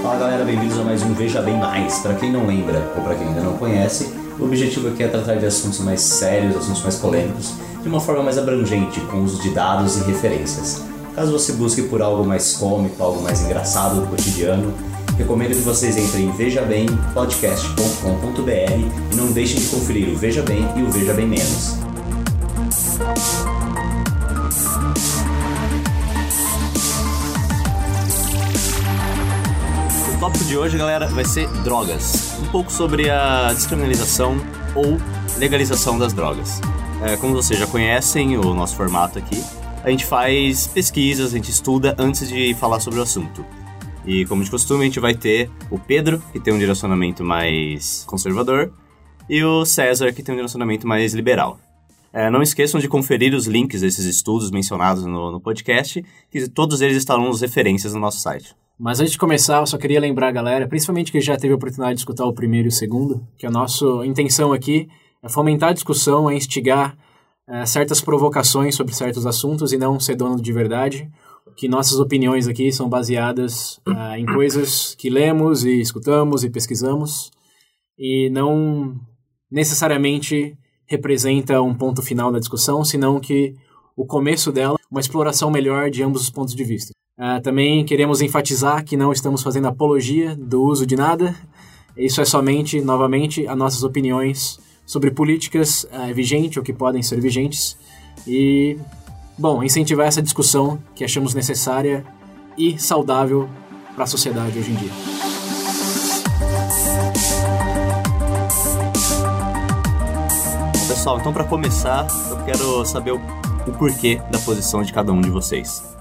Fala galera, bem-vindos a mais um Veja Bem Mais. Para quem não lembra ou para quem ainda não conhece, o objetivo aqui é tratar de assuntos mais sérios, assuntos mais polêmicos, de uma forma mais abrangente, com uso de dados e referências. Caso você busque por algo mais cômico, algo mais engraçado do cotidiano, recomendo que vocês entrem em vejabempodcast.com.br e não deixem de conferir o Veja Bem e o Veja Bem Menos. O tópico de hoje, galera, vai ser drogas. Um pouco sobre a descriminalização ou legalização das drogas. É, como vocês já conhecem o nosso formato aqui, a gente faz pesquisas, a gente estuda antes de falar sobre o assunto. E como de costume, a gente vai ter o Pedro, que tem um direcionamento mais conservador, e o César, que tem um direcionamento mais liberal. É, não esqueçam de conferir os links desses estudos mencionados no, no podcast, que todos eles estarão nas referências no nosso site. Mas antes de começar, eu só queria lembrar a galera, principalmente que já teve a oportunidade de escutar o primeiro e o segundo, que a nossa intenção aqui é fomentar a discussão, é instigar é, certas provocações sobre certos assuntos e não ser dono de verdade. Que nossas opiniões aqui são baseadas é, em coisas que lemos e escutamos e pesquisamos e não necessariamente representa um ponto final da discussão, senão que o começo dela, uma exploração melhor de ambos os pontos de vista. Uh, também queremos enfatizar que não estamos fazendo apologia do uso de nada. Isso é somente, novamente, as nossas opiniões sobre políticas uh, vigentes ou que podem ser vigentes. E, bom, incentivar essa discussão que achamos necessária e saudável para a sociedade hoje em dia. Pessoal, então para começar, eu quero saber o, o porquê da posição de cada um de vocês.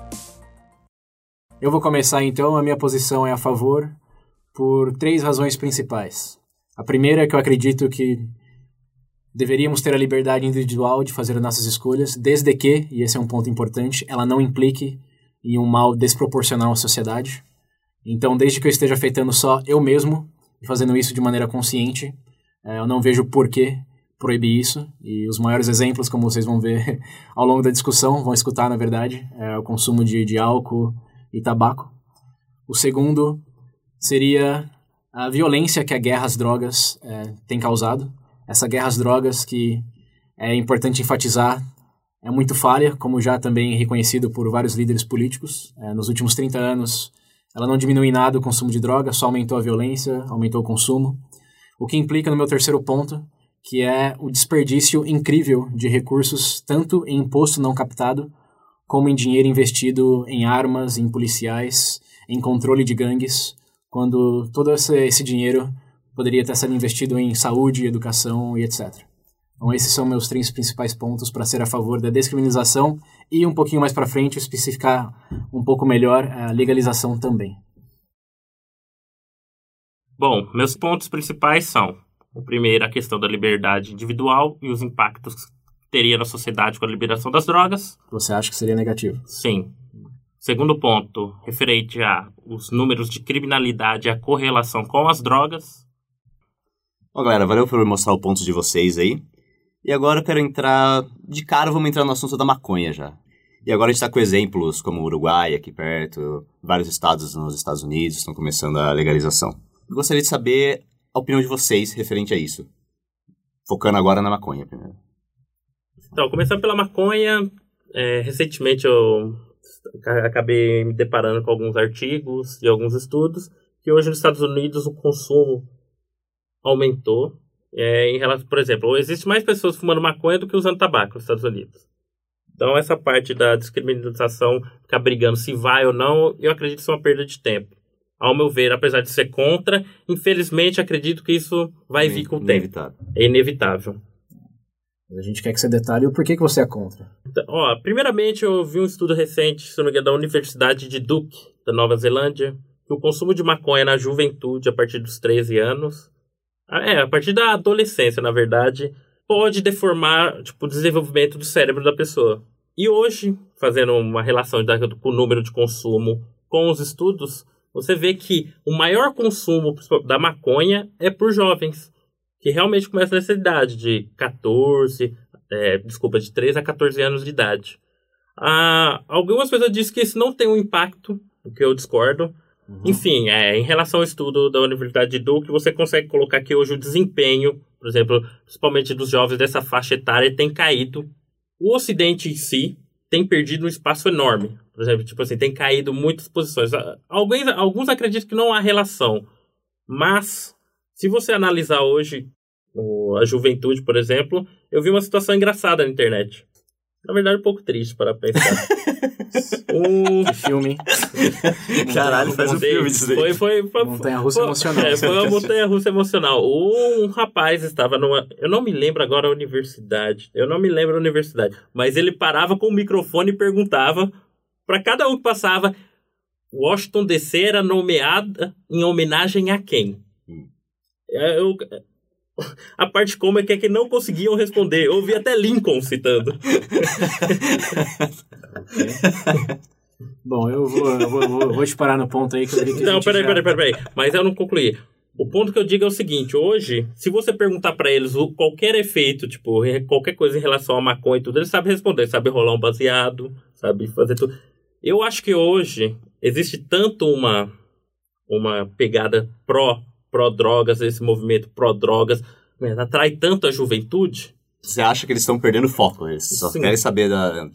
Eu vou começar então, a minha posição é a favor por três razões principais. A primeira é que eu acredito que deveríamos ter a liberdade individual de fazer as nossas escolhas, desde que, e esse é um ponto importante, ela não implique em um mal desproporcional à sociedade. Então, desde que eu esteja afetando só eu mesmo, e fazendo isso de maneira consciente, eh, eu não vejo porquê proibir isso. E os maiores exemplos, como vocês vão ver ao longo da discussão, vão escutar, na verdade, é o consumo de, de álcool e tabaco. O segundo seria a violência que a guerra às drogas é, tem causado. Essa guerra às drogas que é importante enfatizar é muito falha, como já também reconhecido por vários líderes políticos. É, nos últimos 30 anos, ela não diminuiu em nada o consumo de drogas, só aumentou a violência, aumentou o consumo. O que implica no meu terceiro ponto, que é o desperdício incrível de recursos, tanto em imposto não captado, como em dinheiro investido em armas, em policiais, em controle de gangues, quando todo esse, dinheiro poderia estar sendo investido em saúde, educação e etc. Então esses são meus três principais pontos para ser a favor da descriminalização e um pouquinho mais para frente especificar um pouco melhor a legalização também. Bom, meus pontos principais são o primeiro, a questão da liberdade individual e os impactos teria na sociedade com a liberação das drogas. Você acha que seria negativo? Sim. Segundo ponto, referente a os números de criminalidade e a correlação com as drogas. Bom, galera, valeu por mostrar o ponto de vocês aí. E agora eu quero entrar. De cara, vamos entrar no assunto da maconha já. E agora a gente está com exemplos como o Uruguai, aqui perto, vários estados nos Estados Unidos estão começando a legalização. Eu gostaria de saber a opinião de vocês referente a isso. Focando agora na maconha primeiro. Então, começando pela maconha, é, recentemente eu acabei me deparando com alguns artigos e alguns estudos que hoje nos Estados Unidos o consumo aumentou. É, em relação, por exemplo, existe mais pessoas fumando maconha do que usando tabaco nos Estados Unidos. Então, essa parte da descriminalização, ficar brigando se vai ou não, eu acredito que isso é uma perda de tempo ao meu ver, apesar de ser contra, infelizmente acredito que isso vai vir com o tempo. É inevitável. A gente quer que você detalhe o porquê que você é contra. Então, ó, primeiramente, eu vi um estudo recente, se não me engano, da Universidade de Duke, da Nova Zelândia, que o consumo de maconha na juventude, a partir dos 13 anos, ah, é, a partir da adolescência, na verdade, pode deformar tipo, o desenvolvimento do cérebro da pessoa. E hoje, fazendo uma relação com o número de consumo com os estudos, você vê que o maior consumo da maconha é por jovens, que realmente começam nessa idade de 14, é, desculpa, de 3 a 14 anos de idade. Ah, algumas pessoas dizem que isso não tem um impacto, o que eu discordo. Uhum. Enfim, é, em relação ao estudo da Universidade de Duke, você consegue colocar que hoje o desempenho, por exemplo, principalmente dos jovens dessa faixa etária, tem caído. O Ocidente em si tem perdido um espaço enorme. Por exemplo, tipo assim, tem caído muitas posições. Ah, alguns, alguns acreditam que não há relação. Mas, se você analisar hoje a juventude, por exemplo, eu vi uma situação engraçada na internet. Na verdade, um pouco triste para pensar. um filme. Caralho, faz um filme disso daí. Foi, foi, foi, montanha russa foi, emocional. É, foi uma montanha russa emocional. Um rapaz estava numa. Eu não me lembro agora a universidade. Eu não me lembro a universidade. Mas ele parava com o microfone e perguntava para cada um que passava. Washington DC era nomeada em homenagem a quem? É, eu, a parte cômica é que não conseguiam responder. Eu ouvi até Lincoln citando. Bom, eu vou, eu vou, vou, vou te parar no ponto aí que eu que Não, peraí, já... peraí, peraí, peraí. Mas eu não concluí. O ponto que eu digo é o seguinte: hoje, se você perguntar para eles qualquer efeito, tipo, qualquer coisa em relação a maconha e tudo, eles sabem responder, sabe rolar um baseado, sabe fazer tudo. Eu acho que hoje existe tanto uma, uma pegada pró pró-drogas, esse movimento pró-drogas, né, atrai tanto a juventude. Você acha que eles estão perdendo foco? Eles só Sim. querem saber da.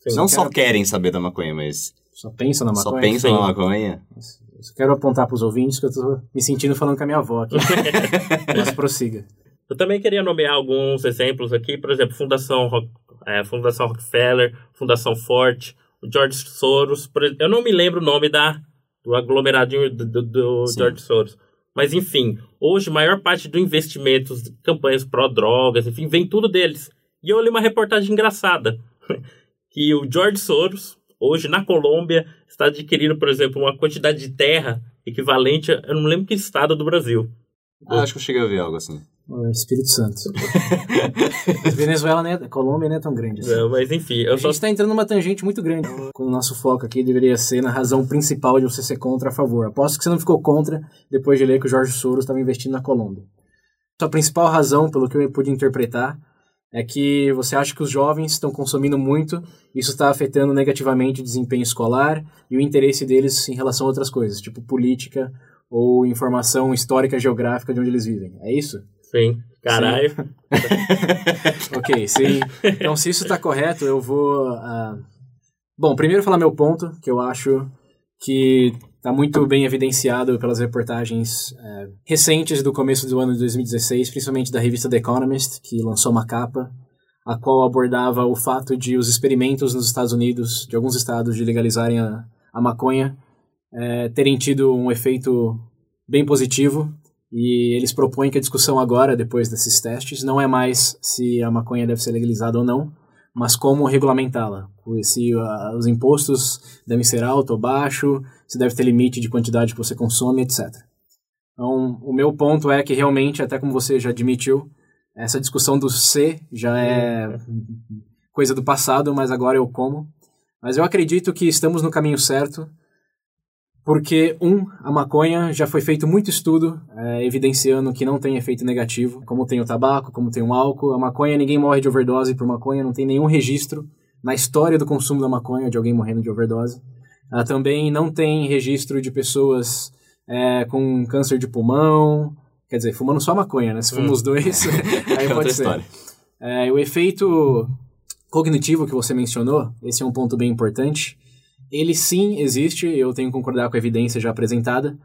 Sim, não só querem saber da maconha, mas. Só pensam na maconha? Só pensam na maconha. Eu quero apontar para os ouvintes que eu estou me sentindo falando com a minha avó aqui. mas prossiga. Eu também queria nomear alguns exemplos aqui, por exemplo, Fundação, é, Fundação Rockefeller, Fundação Ford, o George Soros. Eu não me lembro o nome da, do aglomeradinho do, do, do George Soros. Mas enfim, hoje maior parte do investimento, campanhas pró-drogas, enfim, vem tudo deles. E eu li uma reportagem engraçada que o George Soros, hoje na Colômbia, está adquirindo, por exemplo, uma quantidade de terra equivalente a, eu não lembro que estado do Brasil. Ah, acho que eu cheguei a ver algo assim. Espírito Santo. Venezuela, né? Colômbia não é tão grande assim. Não, mas enfim. A só... gente está entrando numa tangente muito grande. Com o nosso foco aqui deveria ser na razão principal de você ser contra a favor. Aposto que você não ficou contra depois de ler que o Jorge Soros estava investindo na Colômbia. A principal razão, pelo que eu pude interpretar, é que você acha que os jovens estão consumindo muito, isso está afetando negativamente o desempenho escolar e o interesse deles em relação a outras coisas, tipo política ou informação histórica geográfica de onde eles vivem. É isso? Sim. Caralho. Sim. ok, sim. Então, se isso está correto, eu vou. Uh... Bom, primeiro falar meu ponto, que eu acho que está muito bem evidenciado pelas reportagens uh, recentes do começo do ano de 2016, principalmente da revista The Economist, que lançou uma capa, a qual abordava o fato de os experimentos nos Estados Unidos, de alguns estados, de legalizarem a, a maconha, uh, terem tido um efeito bem positivo e eles propõem que a discussão agora, depois desses testes, não é mais se a maconha deve ser legalizada ou não, mas como regulamentá-la. Se uh, os impostos devem ser alto ou baixo, se deve ter limite de quantidade que você consome, etc. Então, o meu ponto é que realmente, até como você já admitiu, essa discussão do C já é coisa do passado, mas agora eu como. Mas eu acredito que estamos no caminho certo porque, um, a maconha já foi feito muito estudo é, evidenciando que não tem efeito negativo, como tem o tabaco, como tem o álcool. A maconha, ninguém morre de overdose por maconha, não tem nenhum registro na história do consumo da maconha de alguém morrendo de overdose. Ela também não tem registro de pessoas é, com câncer de pulmão, quer dizer, fumando só maconha, né? Se fumam hum. os dois, aí é pode ser. É, o efeito cognitivo que você mencionou, esse é um ponto bem importante ele sim existe, eu tenho que concordar com a evidência já apresentada,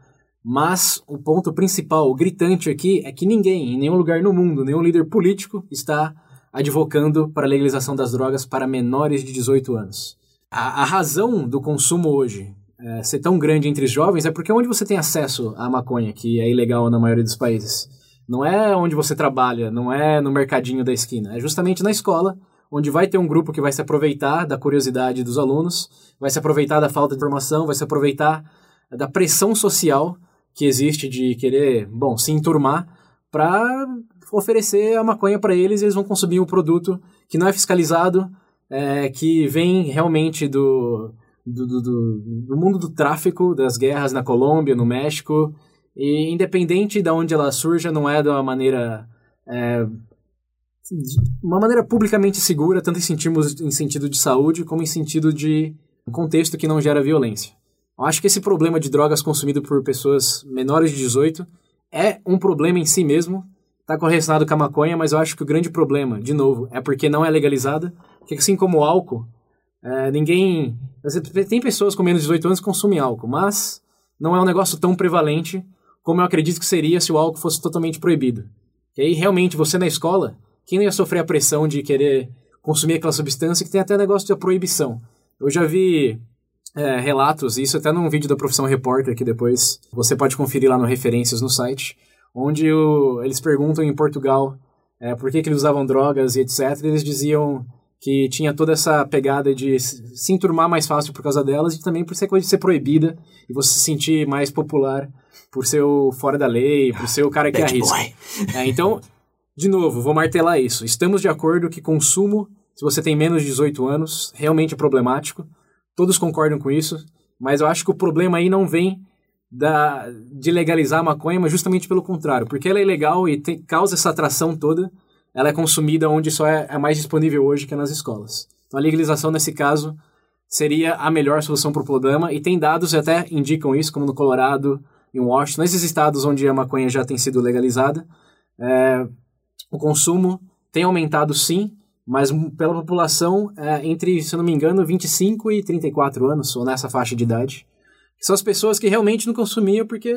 mas o ponto principal, o gritante aqui, é que ninguém, em nenhum lugar no mundo, nenhum líder político está advocando para a legalização das drogas para menores de 18 anos. A, a razão do consumo hoje é, ser tão grande entre os jovens é porque é onde você tem acesso à maconha, que é ilegal na maioria dos países. Não é onde você trabalha, não é no mercadinho da esquina, é justamente na escola, onde vai ter um grupo que vai se aproveitar da curiosidade dos alunos, vai se aproveitar da falta de informação, vai se aproveitar da pressão social que existe de querer, bom, se enturmar para oferecer a maconha para eles e eles vão consumir um produto que não é fiscalizado, é, que vem realmente do, do, do, do, mundo do tráfico, das guerras na Colômbia, no México, e independente de onde ela surja, não é de uma maneira é, uma maneira publicamente segura, tanto em em sentido de saúde como em sentido de contexto que não gera violência. Eu acho que esse problema de drogas consumido por pessoas menores de 18 é um problema em si mesmo, está correlacionado com a maconha, mas eu acho que o grande problema, de novo, é porque não é legalizada, porque assim como o álcool, é, ninguém... Tem pessoas com menos de 18 anos que consumem álcool, mas não é um negócio tão prevalente como eu acredito que seria se o álcool fosse totalmente proibido. E aí, realmente, você na escola, quem não ia sofrer a pressão de querer consumir aquela substância que tem até negócio de proibição? Eu já vi é, relatos, isso até num vídeo da Profissão Repórter, que depois você pode conferir lá no Referências no site, onde o, eles perguntam em Portugal é, por que, que eles usavam drogas e etc. E eles diziam que tinha toda essa pegada de se enturmar mais fácil por causa delas e também por ser coisa de ser proibida e você se sentir mais popular por ser o fora da lei, por ser o cara que arrisca. É, então, de novo, vou martelar isso. Estamos de acordo que consumo, se você tem menos de 18 anos, realmente é problemático. Todos concordam com isso, mas eu acho que o problema aí não vem da, de legalizar a maconha, mas justamente pelo contrário, porque ela é ilegal e causa essa atração toda, ela é consumida onde só é, é mais disponível hoje que é nas escolas. Então a legalização nesse caso seria a melhor solução para o problema e tem dados que até indicam isso, como no Colorado, em Washington, nesses estados onde a maconha já tem sido legalizada, é, o consumo tem aumentado sim, mas pela população é, entre, se eu não me engano, 25 e 34 anos, ou nessa faixa de idade. São as pessoas que realmente não consumiam porque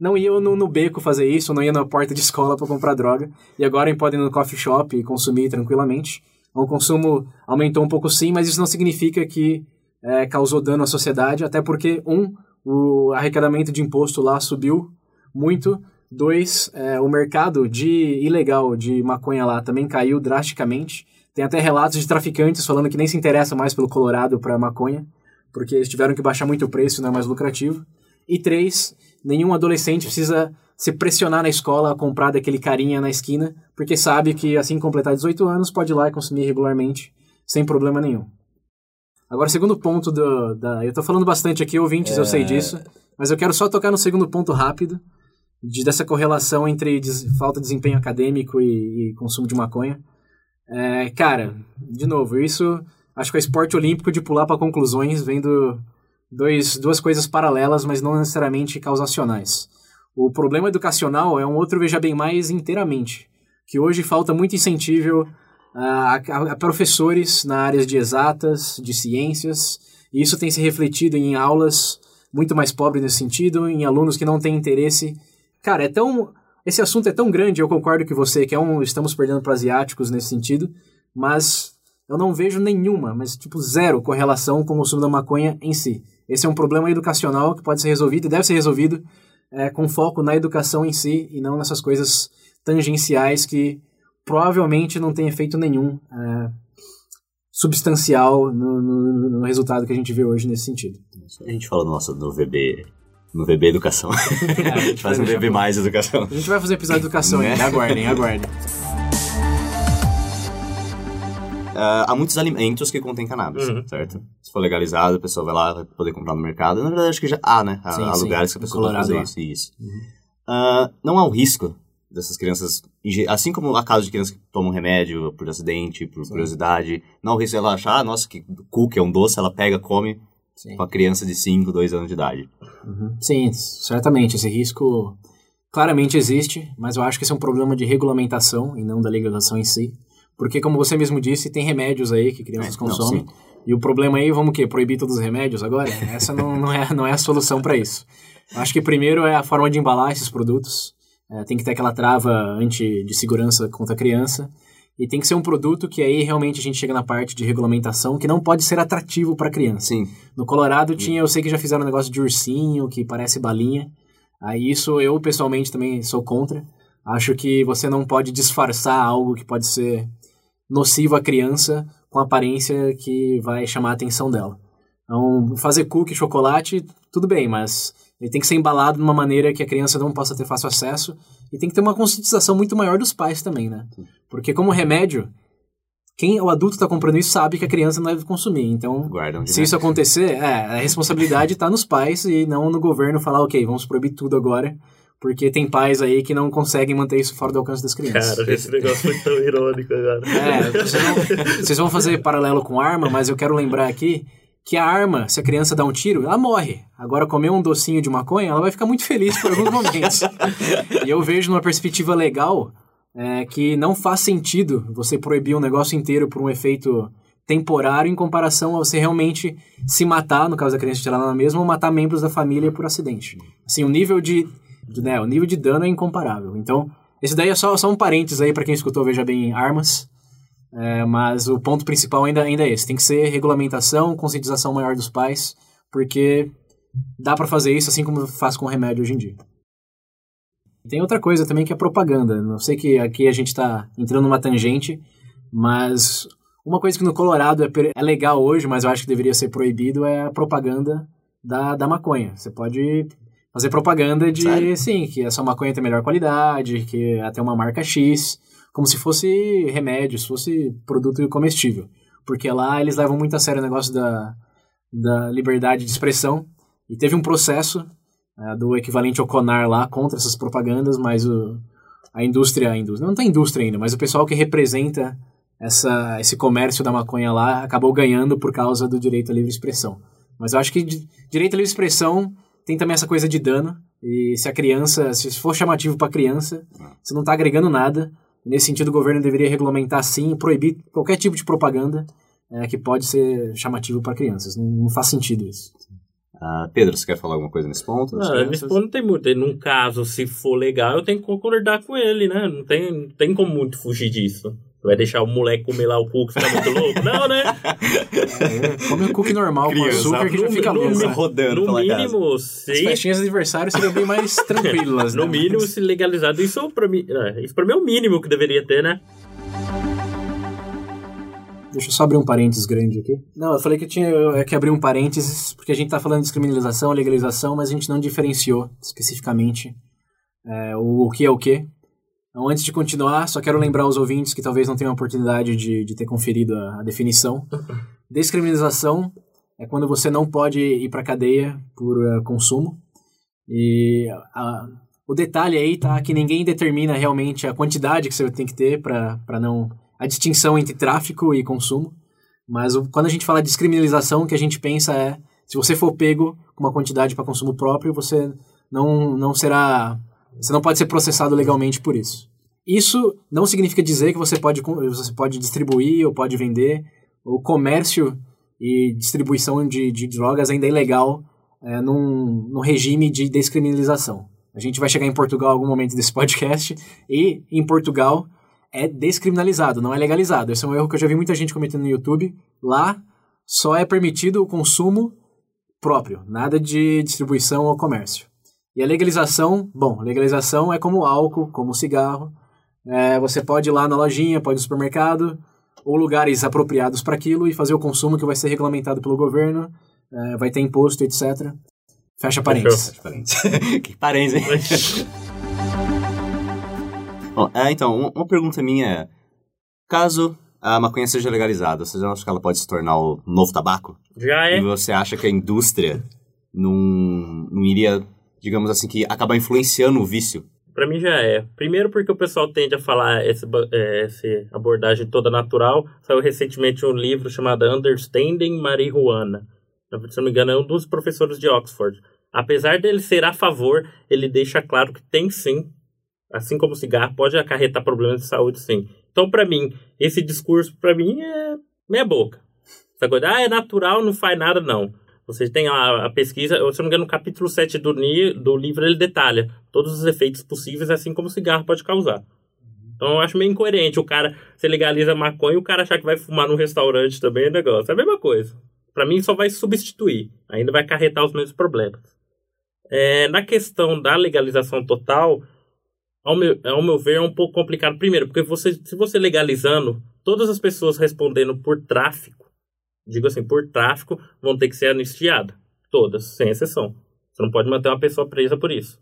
não iam no, no beco fazer isso, não iam na porta de escola para comprar droga, e agora podem ir no coffee shop e consumir tranquilamente. Então, o consumo aumentou um pouco sim, mas isso não significa que é, causou dano à sociedade, até porque, um, o arrecadamento de imposto lá subiu muito, dois, é, o mercado de ilegal de maconha lá também caiu drasticamente. Tem até relatos de traficantes falando que nem se interessa mais pelo Colorado para maconha, porque eles tiveram que baixar muito o preço, não é mais lucrativo. E três, nenhum adolescente precisa se pressionar na escola a comprar daquele carinha na esquina, porque sabe que assim que completar 18 anos pode ir lá e consumir regularmente, sem problema nenhum. Agora, segundo ponto do, da. Eu tô falando bastante aqui, ouvintes, é... eu sei é. disso, mas eu quero só tocar no segundo ponto rápido, de, dessa correlação entre des, falta de desempenho acadêmico e, e consumo de maconha. É, cara, de novo, isso acho que é esporte olímpico de pular para conclusões, vendo dois, duas coisas paralelas, mas não necessariamente causacionais. O problema educacional é um outro, veja bem mais inteiramente, que hoje falta muito incentivo a, a, a professores na áreas de exatas, de ciências, e isso tem se refletido em aulas muito mais pobres nesse sentido, em alunos que não têm interesse. Cara, é tão. Esse assunto é tão grande, eu concordo com você, que é um. Estamos perdendo para asiáticos nesse sentido, mas eu não vejo nenhuma, mas tipo zero correlação com o consumo da maconha em si. Esse é um problema educacional que pode ser resolvido e deve ser resolvido é, com foco na educação em si e não nessas coisas tangenciais que provavelmente não tem efeito nenhum é, substancial no, no, no, resultado que a gente vê hoje nesse sentido. A gente fala nossa, no VB no VB Educação. É, faz um VB mais Educação. A gente vai fazer episódio de Educação né? ainda, aguardem, aguardem. Uh, há muitos alimentos que contêm cannabis, uhum. certo? Se for legalizado, a pessoa vai lá, vai poder comprar no mercado. Na verdade, acho que já há, né? Há, sim, há sim. lugares que a pessoa pode fazer isso. isso. Uhum. Uh, não há o risco dessas crianças, assim como a caso de crianças que tomam remédio por acidente, por sim. curiosidade, não há o risco ela achar, ah, nossa, que cookie é um doce, ela pega, come, uma criança de 5, 2 anos de idade. Uhum. Sim, certamente, esse risco claramente existe, mas eu acho que esse é um problema de regulamentação e não da legalização em si. Porque, como você mesmo disse, tem remédios aí que crianças é, consomem. Não, e o problema aí, vamos o quê? Proibir todos os remédios agora? Essa não, não, é, não é a solução para isso. Acho que primeiro é a forma de embalar esses produtos. É, tem que ter aquela trava anti, de segurança contra a criança. E tem que ser um produto que aí realmente a gente chega na parte de regulamentação que não pode ser atrativo para criança. Sim. No Colorado tinha, eu sei que já fizeram um negócio de ursinho que parece balinha. Aí isso eu pessoalmente também sou contra. Acho que você não pode disfarçar algo que pode ser nocivo à criança com aparência que vai chamar a atenção dela. Então, fazer cookie, chocolate, tudo bem, mas ele tem que ser embalado de uma maneira que a criança não possa ter fácil acesso e tem que ter uma conscientização muito maior dos pais também, né? Porque como remédio, quem o adulto está comprando isso sabe que a criança não deve consumir. Então, se isso acontecer, é, a responsabilidade está nos pais e não no governo falar, ok, vamos proibir tudo agora, porque tem pais aí que não conseguem manter isso fora do alcance das crianças. Cara, esse negócio foi tão irônico agora. É, vocês vão, vocês vão fazer paralelo com arma, mas eu quero lembrar aqui que a arma, se a criança dá um tiro, ela morre. Agora, comer um docinho de maconha, ela vai ficar muito feliz por alguns momentos. e eu vejo numa perspectiva legal é, que não faz sentido você proibir um negócio inteiro por um efeito temporário em comparação a você realmente se matar, no caso da criança estirar na mesma, ou matar membros da família por acidente. Assim, o nível de, de né, o nível de dano é incomparável. Então, esse daí é só, só um parênteses aí para quem escutou Veja Bem Armas. É, mas o ponto principal ainda, ainda é esse. Tem que ser regulamentação, conscientização maior dos pais, porque dá para fazer isso assim como faz com remédio hoje em dia. Tem outra coisa também que é propaganda. Não sei que aqui a gente está entrando numa tangente, mas uma coisa que no Colorado é, é, legal hoje, mas eu acho que deveria ser proibido, é a propaganda da, da maconha. Você pode fazer propaganda de, Sério? sim, que essa maconha tem melhor qualidade, que até uma marca X, como se fosse remédio, se fosse produto comestível. Porque lá eles levam muito a sério o negócio da, da liberdade de expressão. E teve um processo é, do equivalente ao CONAR lá contra essas propagandas, mas o, a indústria, a indústria, não tem indústria ainda, mas o pessoal que representa essa, esse comércio da maconha lá acabou ganhando por causa do direito à livre expressão. Mas eu acho que direito à livre expressão tem também essa coisa de dano. E se a criança, se for chamativo para criança, você não está agregando nada. Nesse sentido, o governo deveria regulamentar sim, proibir qualquer tipo de propaganda é, que pode ser chamativo para crianças. Não, não, faz sentido isso. Uh, Pedro, você quer falar alguma coisa nesse ponto? Não, nesse ponto não tem muito. Num caso, se for legal, eu tenho que concordar com ele, né? Não tem, não tem como muito fugir disso. Vai deixar o moleque comer lá o cookie, fica muito louco? Não, né? É, come um cookie normal Criança, com açúcar que já fica louco. rodando No mínimo, casa. se... As festinhas de aniversário seriam bem mais tranquilas, né? No mínimo, se legalizado. Isso pra, mim, é, isso pra mim é o mínimo que deveria ter, né? Deixa eu só abrir um parênteses grande aqui. Não, eu falei que eu tinha é que abrir um parênteses, porque a gente tá falando de descriminalização, legalização, mas a gente não diferenciou especificamente é, o, o que é o que. Então, antes de continuar, só quero lembrar os ouvintes que talvez não tenham a oportunidade de, de ter conferido a, a definição. Descriminalização é quando você não pode ir para cadeia por uh, consumo. E a, o detalhe aí tá que ninguém determina realmente a quantidade que você tem que ter para não. a distinção entre tráfico e consumo. Mas o, quando a gente fala de descriminalização, o que a gente pensa é: se você for pego com uma quantidade para consumo próprio, você não, não será você não pode ser processado legalmente por isso. Isso não significa dizer que você pode, você pode distribuir ou pode vender. O comércio e distribuição de, de drogas ainda é ilegal é, num, num regime de descriminalização. A gente vai chegar em Portugal em algum momento desse podcast e em Portugal é descriminalizado, não é legalizado. Esse é um erro que eu já vi muita gente cometendo no YouTube. Lá só é permitido o consumo próprio, nada de distribuição ou comércio. E a legalização, bom, legalização é como álcool, como cigarro. É, você pode ir lá na lojinha, pode ir no supermercado, ou lugares apropriados para aquilo e fazer o consumo que vai ser regulamentado pelo governo, é, vai ter imposto, etc. Fecha parênteses. Fecha parênteses. que parênteses, hein? Bom, é, então, uma, pergunta minha é, caso a maconha seja legalizada, você já acha que ela pode se tornar o novo tabaco? Já é. E você acha que a indústria não, não iria digamos assim, que acaba influenciando o vício? Para mim já é. Primeiro porque o pessoal tende a falar essa, é, abordagem toda natural. Saiu recentemente um livro chamado Understanding Marihuana. Se não me engano, é um dos professores de Oxford. Apesar dele ser a favor, ele deixa claro que tem sim, assim como o cigarro, pode acarretar problemas de saúde sim. Então, para mim, esse discurso, para mim, é meia boca. Essa coisa, ah, é natural, não faz nada, não. Vocês têm a, a pesquisa, se não me engano, no capítulo 7 do, do livro ele detalha todos os efeitos possíveis, assim como o cigarro pode causar. Então eu acho meio incoerente o cara, se legaliza maconha e o cara achar que vai fumar num restaurante também é negócio. É a mesma coisa. Para mim só vai substituir, ainda vai acarretar os mesmos problemas. É, na questão da legalização total, ao meu, ao meu ver, é um pouco complicado. Primeiro, porque você, se você legalizando, todas as pessoas respondendo por tráfico, digo assim, por tráfico, vão ter que ser anistiadas. Todas, sem exceção. Você não pode manter uma pessoa presa por isso.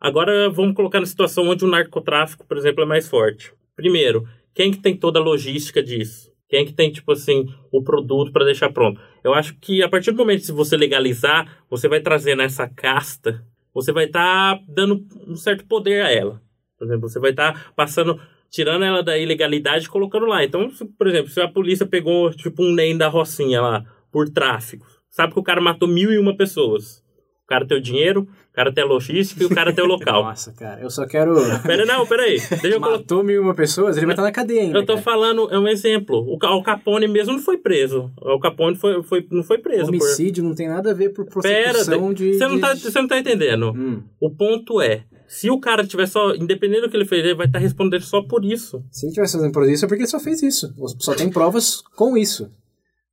Agora vamos colocar na situação onde o narcotráfico, por exemplo, é mais forte. Primeiro, quem que tem toda a logística disso? Quem que tem, tipo assim, o produto para deixar pronto? Eu acho que a partir do momento que você legalizar, você vai trazer nessa casta você vai estar dando um certo poder a ela. Por exemplo, você vai estar passando, tirando ela da ilegalidade e colocando lá. Então, se, por exemplo, se a polícia pegou tipo um NEM da Rocinha lá por tráfico, sabe que o cara matou mil e uma pessoas. O cara tem o dinheiro, cara tem a logística e o cara tem o local. Nossa, cara, eu só quero. Pera, não, peraí. Deixa eu. Matou mil uma pessoas, ele vai estar na cadeia ainda. Eu tô cara. falando, é um exemplo. O o Capone mesmo não foi preso. O Capone foi, foi, não foi preso. por- Homicídio não tem nada a ver por Pera, prostituição de. você, não tá, você não tá entendendo. Hum. O ponto é, se o cara tiver só, independente do que ele fez, ele vai estar respondendo só por isso. Se ele tivesse fazendo por isso, é porque ele só fez isso. Só tem provas com isso.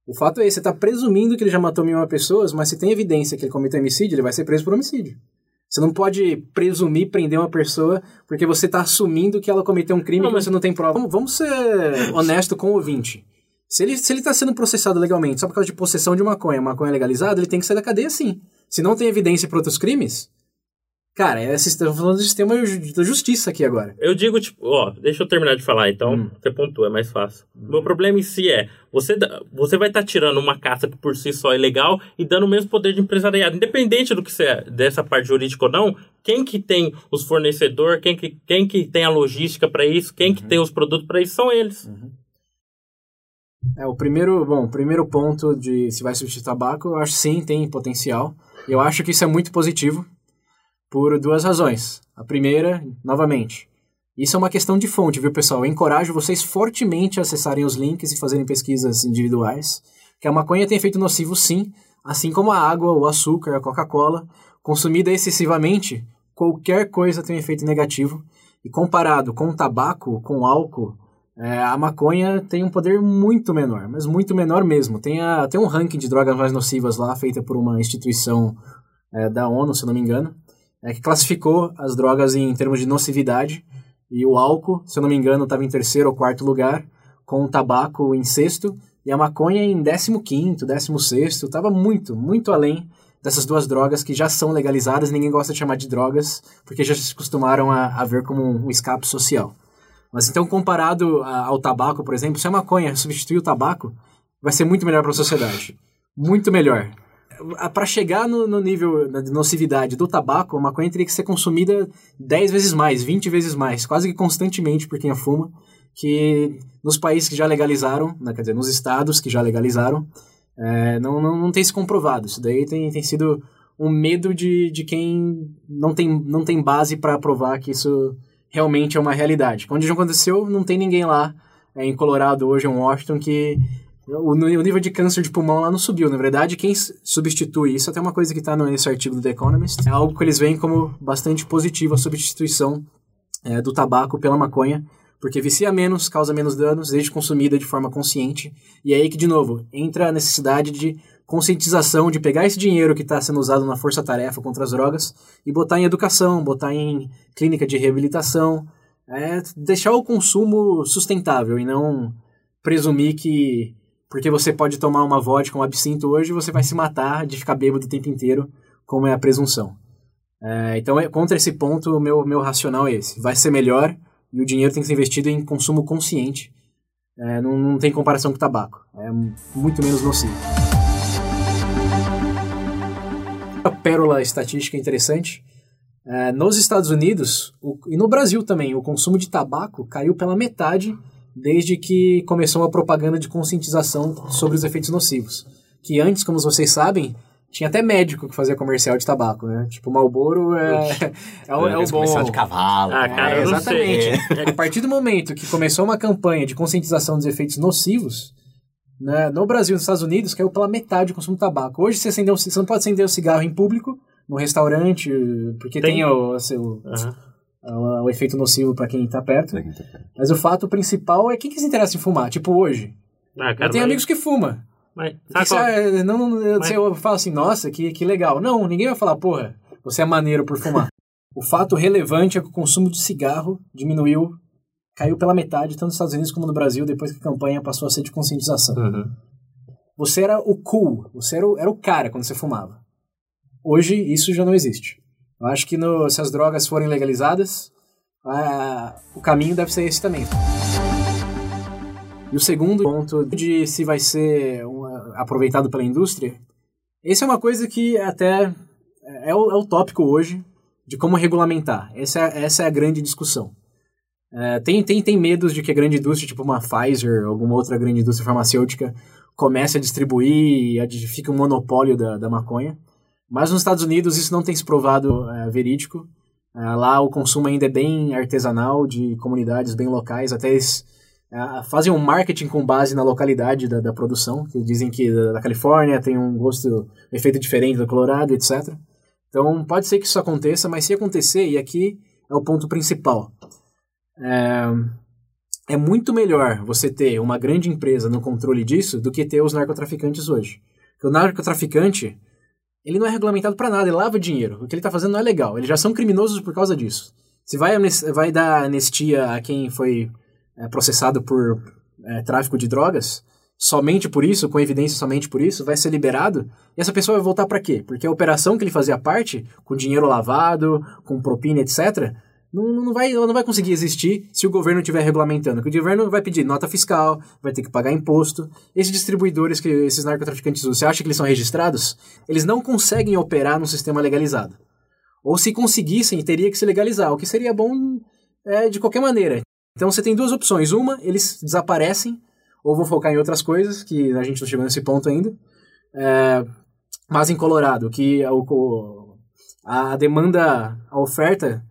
O fato é esse, você tá presumindo que ele já matou mil uma pessoas, mas se tem evidência que ele cometeu homicídio, ele vai ser preso por homicídio. Você não pode presumir prender uma pessoa porque você tá assumindo que ela cometeu um crime Não, mas- você não tem prova. Vamos, vamos ser honesto com o ouvinte. Se ele, se ele tá sendo processado legalmente só por causa de possessão de maconha, maconha legalizada, ele tem que sair da cadeia sim. Se não tem evidência para outros crimes, cara, é, estamos falando do sistema da justiça aqui agora. Eu digo, tipo, ó, deixa eu terminar de falar, então Hum. você pontua, é mais fácil. O meu problema em si é, você, você vai estar tirando uma caça que por si só é legal e dando o mesmo poder de empresariado. Independente do que você é, dessa parte jurídica ou não, quem que tem os fornecedores, quem que, quem que tem a logística para isso, quem que tem os produtos para isso, são eles. É, o primeiro, bom, o primeiro ponto de se vai substituir tabaco, eu acho sim, tem potencial. Eu acho que isso é muito positivo por duas razões. A primeira, novamente, isso é uma questão de fonte, viu, pessoal? Eu encorajo vocês fortemente a acessarem os links e fazerem pesquisas individuais, que a maconha tem efeito nocivo sim, assim como a água, o açúcar, a Coca-Cola, consumida excessivamente, qualquer coisa tem um efeito negativo. E comparado com o tabaco, com o álcool, é, a maconha tem um poder muito menor, mas muito menor mesmo. Tem, a, tem um ranking de drogas mais nocivas lá, feita por uma instituição é, da ONU, se eu não me engano, é, que classificou as drogas em termos de nocividade. E o álcool, se eu não me engano, estava em terceiro ou quarto lugar, com o tabaco em sexto, e a maconha em décimo quinto, décimo sexto. Estava muito, muito além dessas duas drogas que já são legalizadas, ninguém gosta de chamar de drogas, porque já se acostumaram a, a ver como um escape social. Mas então, comparado a- ao tabaco, por exemplo, se a maconha substituir o tabaco, vai ser muito melhor para a sociedade. Muito melhor. Para chegar no, no nível da nocividade do tabaco, a maconha teria que ser consumida 10 vezes mais, 20 vezes mais, quase que constantemente por quem a fuma, que nos países que já legalizaram, né, quer dizer, nos estados que já legalizaram, é, não, não, não tem se comprovado. Isso daí tem, tem sido um medo de, de quem não tem, não tem base para provar que isso realmente é uma realidade. Onde já aconteceu, não tem ninguém lá é, em Colorado hoje, em Washington, que o, nível de câncer de pulmão lá não subiu. Na verdade, quem substitui isso, até uma coisa que está nesse artigo do The Economist, é algo que eles veem como bastante positivo, a substituição é, do tabaco pela maconha, porque vicia menos, causa menos danos, desde consumida de forma consciente. E é aí que, de novo, entra a necessidade de conscientização, de pegar esse dinheiro que está sendo usado na força-tarefa contra as drogas e botar em educação, botar em clínica de reabilitação, é, deixar o consumo sustentável e não presumir que porque você pode tomar uma vodka, um absinto hoje, você vai se matar de ficar bêbado o tempo inteiro, como é a presunção. É, então, é- contra esse ponto, o meu, meu racional é esse. Vai ser melhor e o dinheiro tem que ser investido em consumo consciente. É, não, não tem comparação com tabaco. É muito menos nocivo. A pérola estatística interessante. É, nos Estados Unidos o- e no Brasil também, o consumo de tabaco caiu pela metade desde que começou a propaganda de conscientização sobre os efeitos nocivos. Que antes, como vocês sabem, tinha até médico que fazia comercial de tabaco, né? Tipo, o Marlboro é, é, o, é o Aqueles bom... comercial de cavalo. Ah, cara, É, exatamente. A partir do momento que começou uma campanha de conscientização dos efeitos nocivos, né, no Brasil e nos Estados Unidos caiu pela metade o consumo de tabaco. Hoje você, acendeu, você não pode acender o cigarro em público, no restaurante, porque tem, Tem. o, o seu- Aham. O- o efeito nocivo para quem tá perto. Mas o fato principal é quem que se interessa em fumar. Tipo hoje. Ah, cara, eu tenho mas- amigos que fumam. mas- qual- você- não, não, eu, Mas- eu falo assim, nossa, que, que legal. Não, ninguém vai falar, porra, você é maneiro por fumar. o fato relevante é que o consumo de cigarro diminuiu, caiu pela metade, tanto nos Estados Unidos como no Brasil, depois que a campanha passou a ser de conscientização. Uhum. Você era o cool, você era o, era o cara quando você fumava. Hoje, isso já não existe. Eu acho que no- se as drogas forem legalizadas, ah, o caminho deve ser esse também. E o segundo ponto de se vai ser uma- aproveitado pela indústria, esse é uma coisa que até é o, é o tópico hoje, de como regulamentar. Essa é, essa é a grande discussão. É, tem, tem, tem medos de que a grande indústria, tipo uma Pfizer, alguma outra grande indústria farmacêutica, comece a distribuir e fica um monopólio da, da maconha. Mas nos Estados Unidos isso não tem se provado é, verídico. É, lá o consumo ainda é bem artesanal, de comunidades bem locais. Até eles é, fazem um marketing com base na localidade da, da produção. Que dizem que da, da Califórnia tem um gosto, um efeito diferente do Colorado, etc. Então pode ser que isso aconteça, mas se acontecer, e aqui é o ponto principal. É, é muito melhor você ter uma grande empresa no controle disso do que ter os narcotraficantes hoje. Porque o narcotraficante, ele não é regulamentado para nada, ele lava dinheiro. O que ele está fazendo não é legal. Eles já são criminosos por causa disso. Se vai, vai dar anistia a quem foi é, processado por é, tráfico de drogas, somente por isso, com evidência somente por isso, vai ser liberado, e essa pessoa vai voltar para quê? Porque a operação que ele fazia parte, com dinheiro lavado, com propina, etc., não, não, vai, não vai conseguir existir se o governo estiver regulamentando. Porque o governo vai pedir nota fiscal, vai ter que pagar imposto. Esses distribuidores, que esses narcotraficantes você acha que eles são registrados? Eles não conseguem operar num sistema legalizado. Ou se conseguissem, teria que se legalizar, o que seria bom é, de qualquer maneira. Então você tem duas opções. Uma, eles desaparecem, ou vou focar em outras coisas, que a gente não chegou nesse ponto ainda. É, mas em Colorado, que a, a demanda, a oferta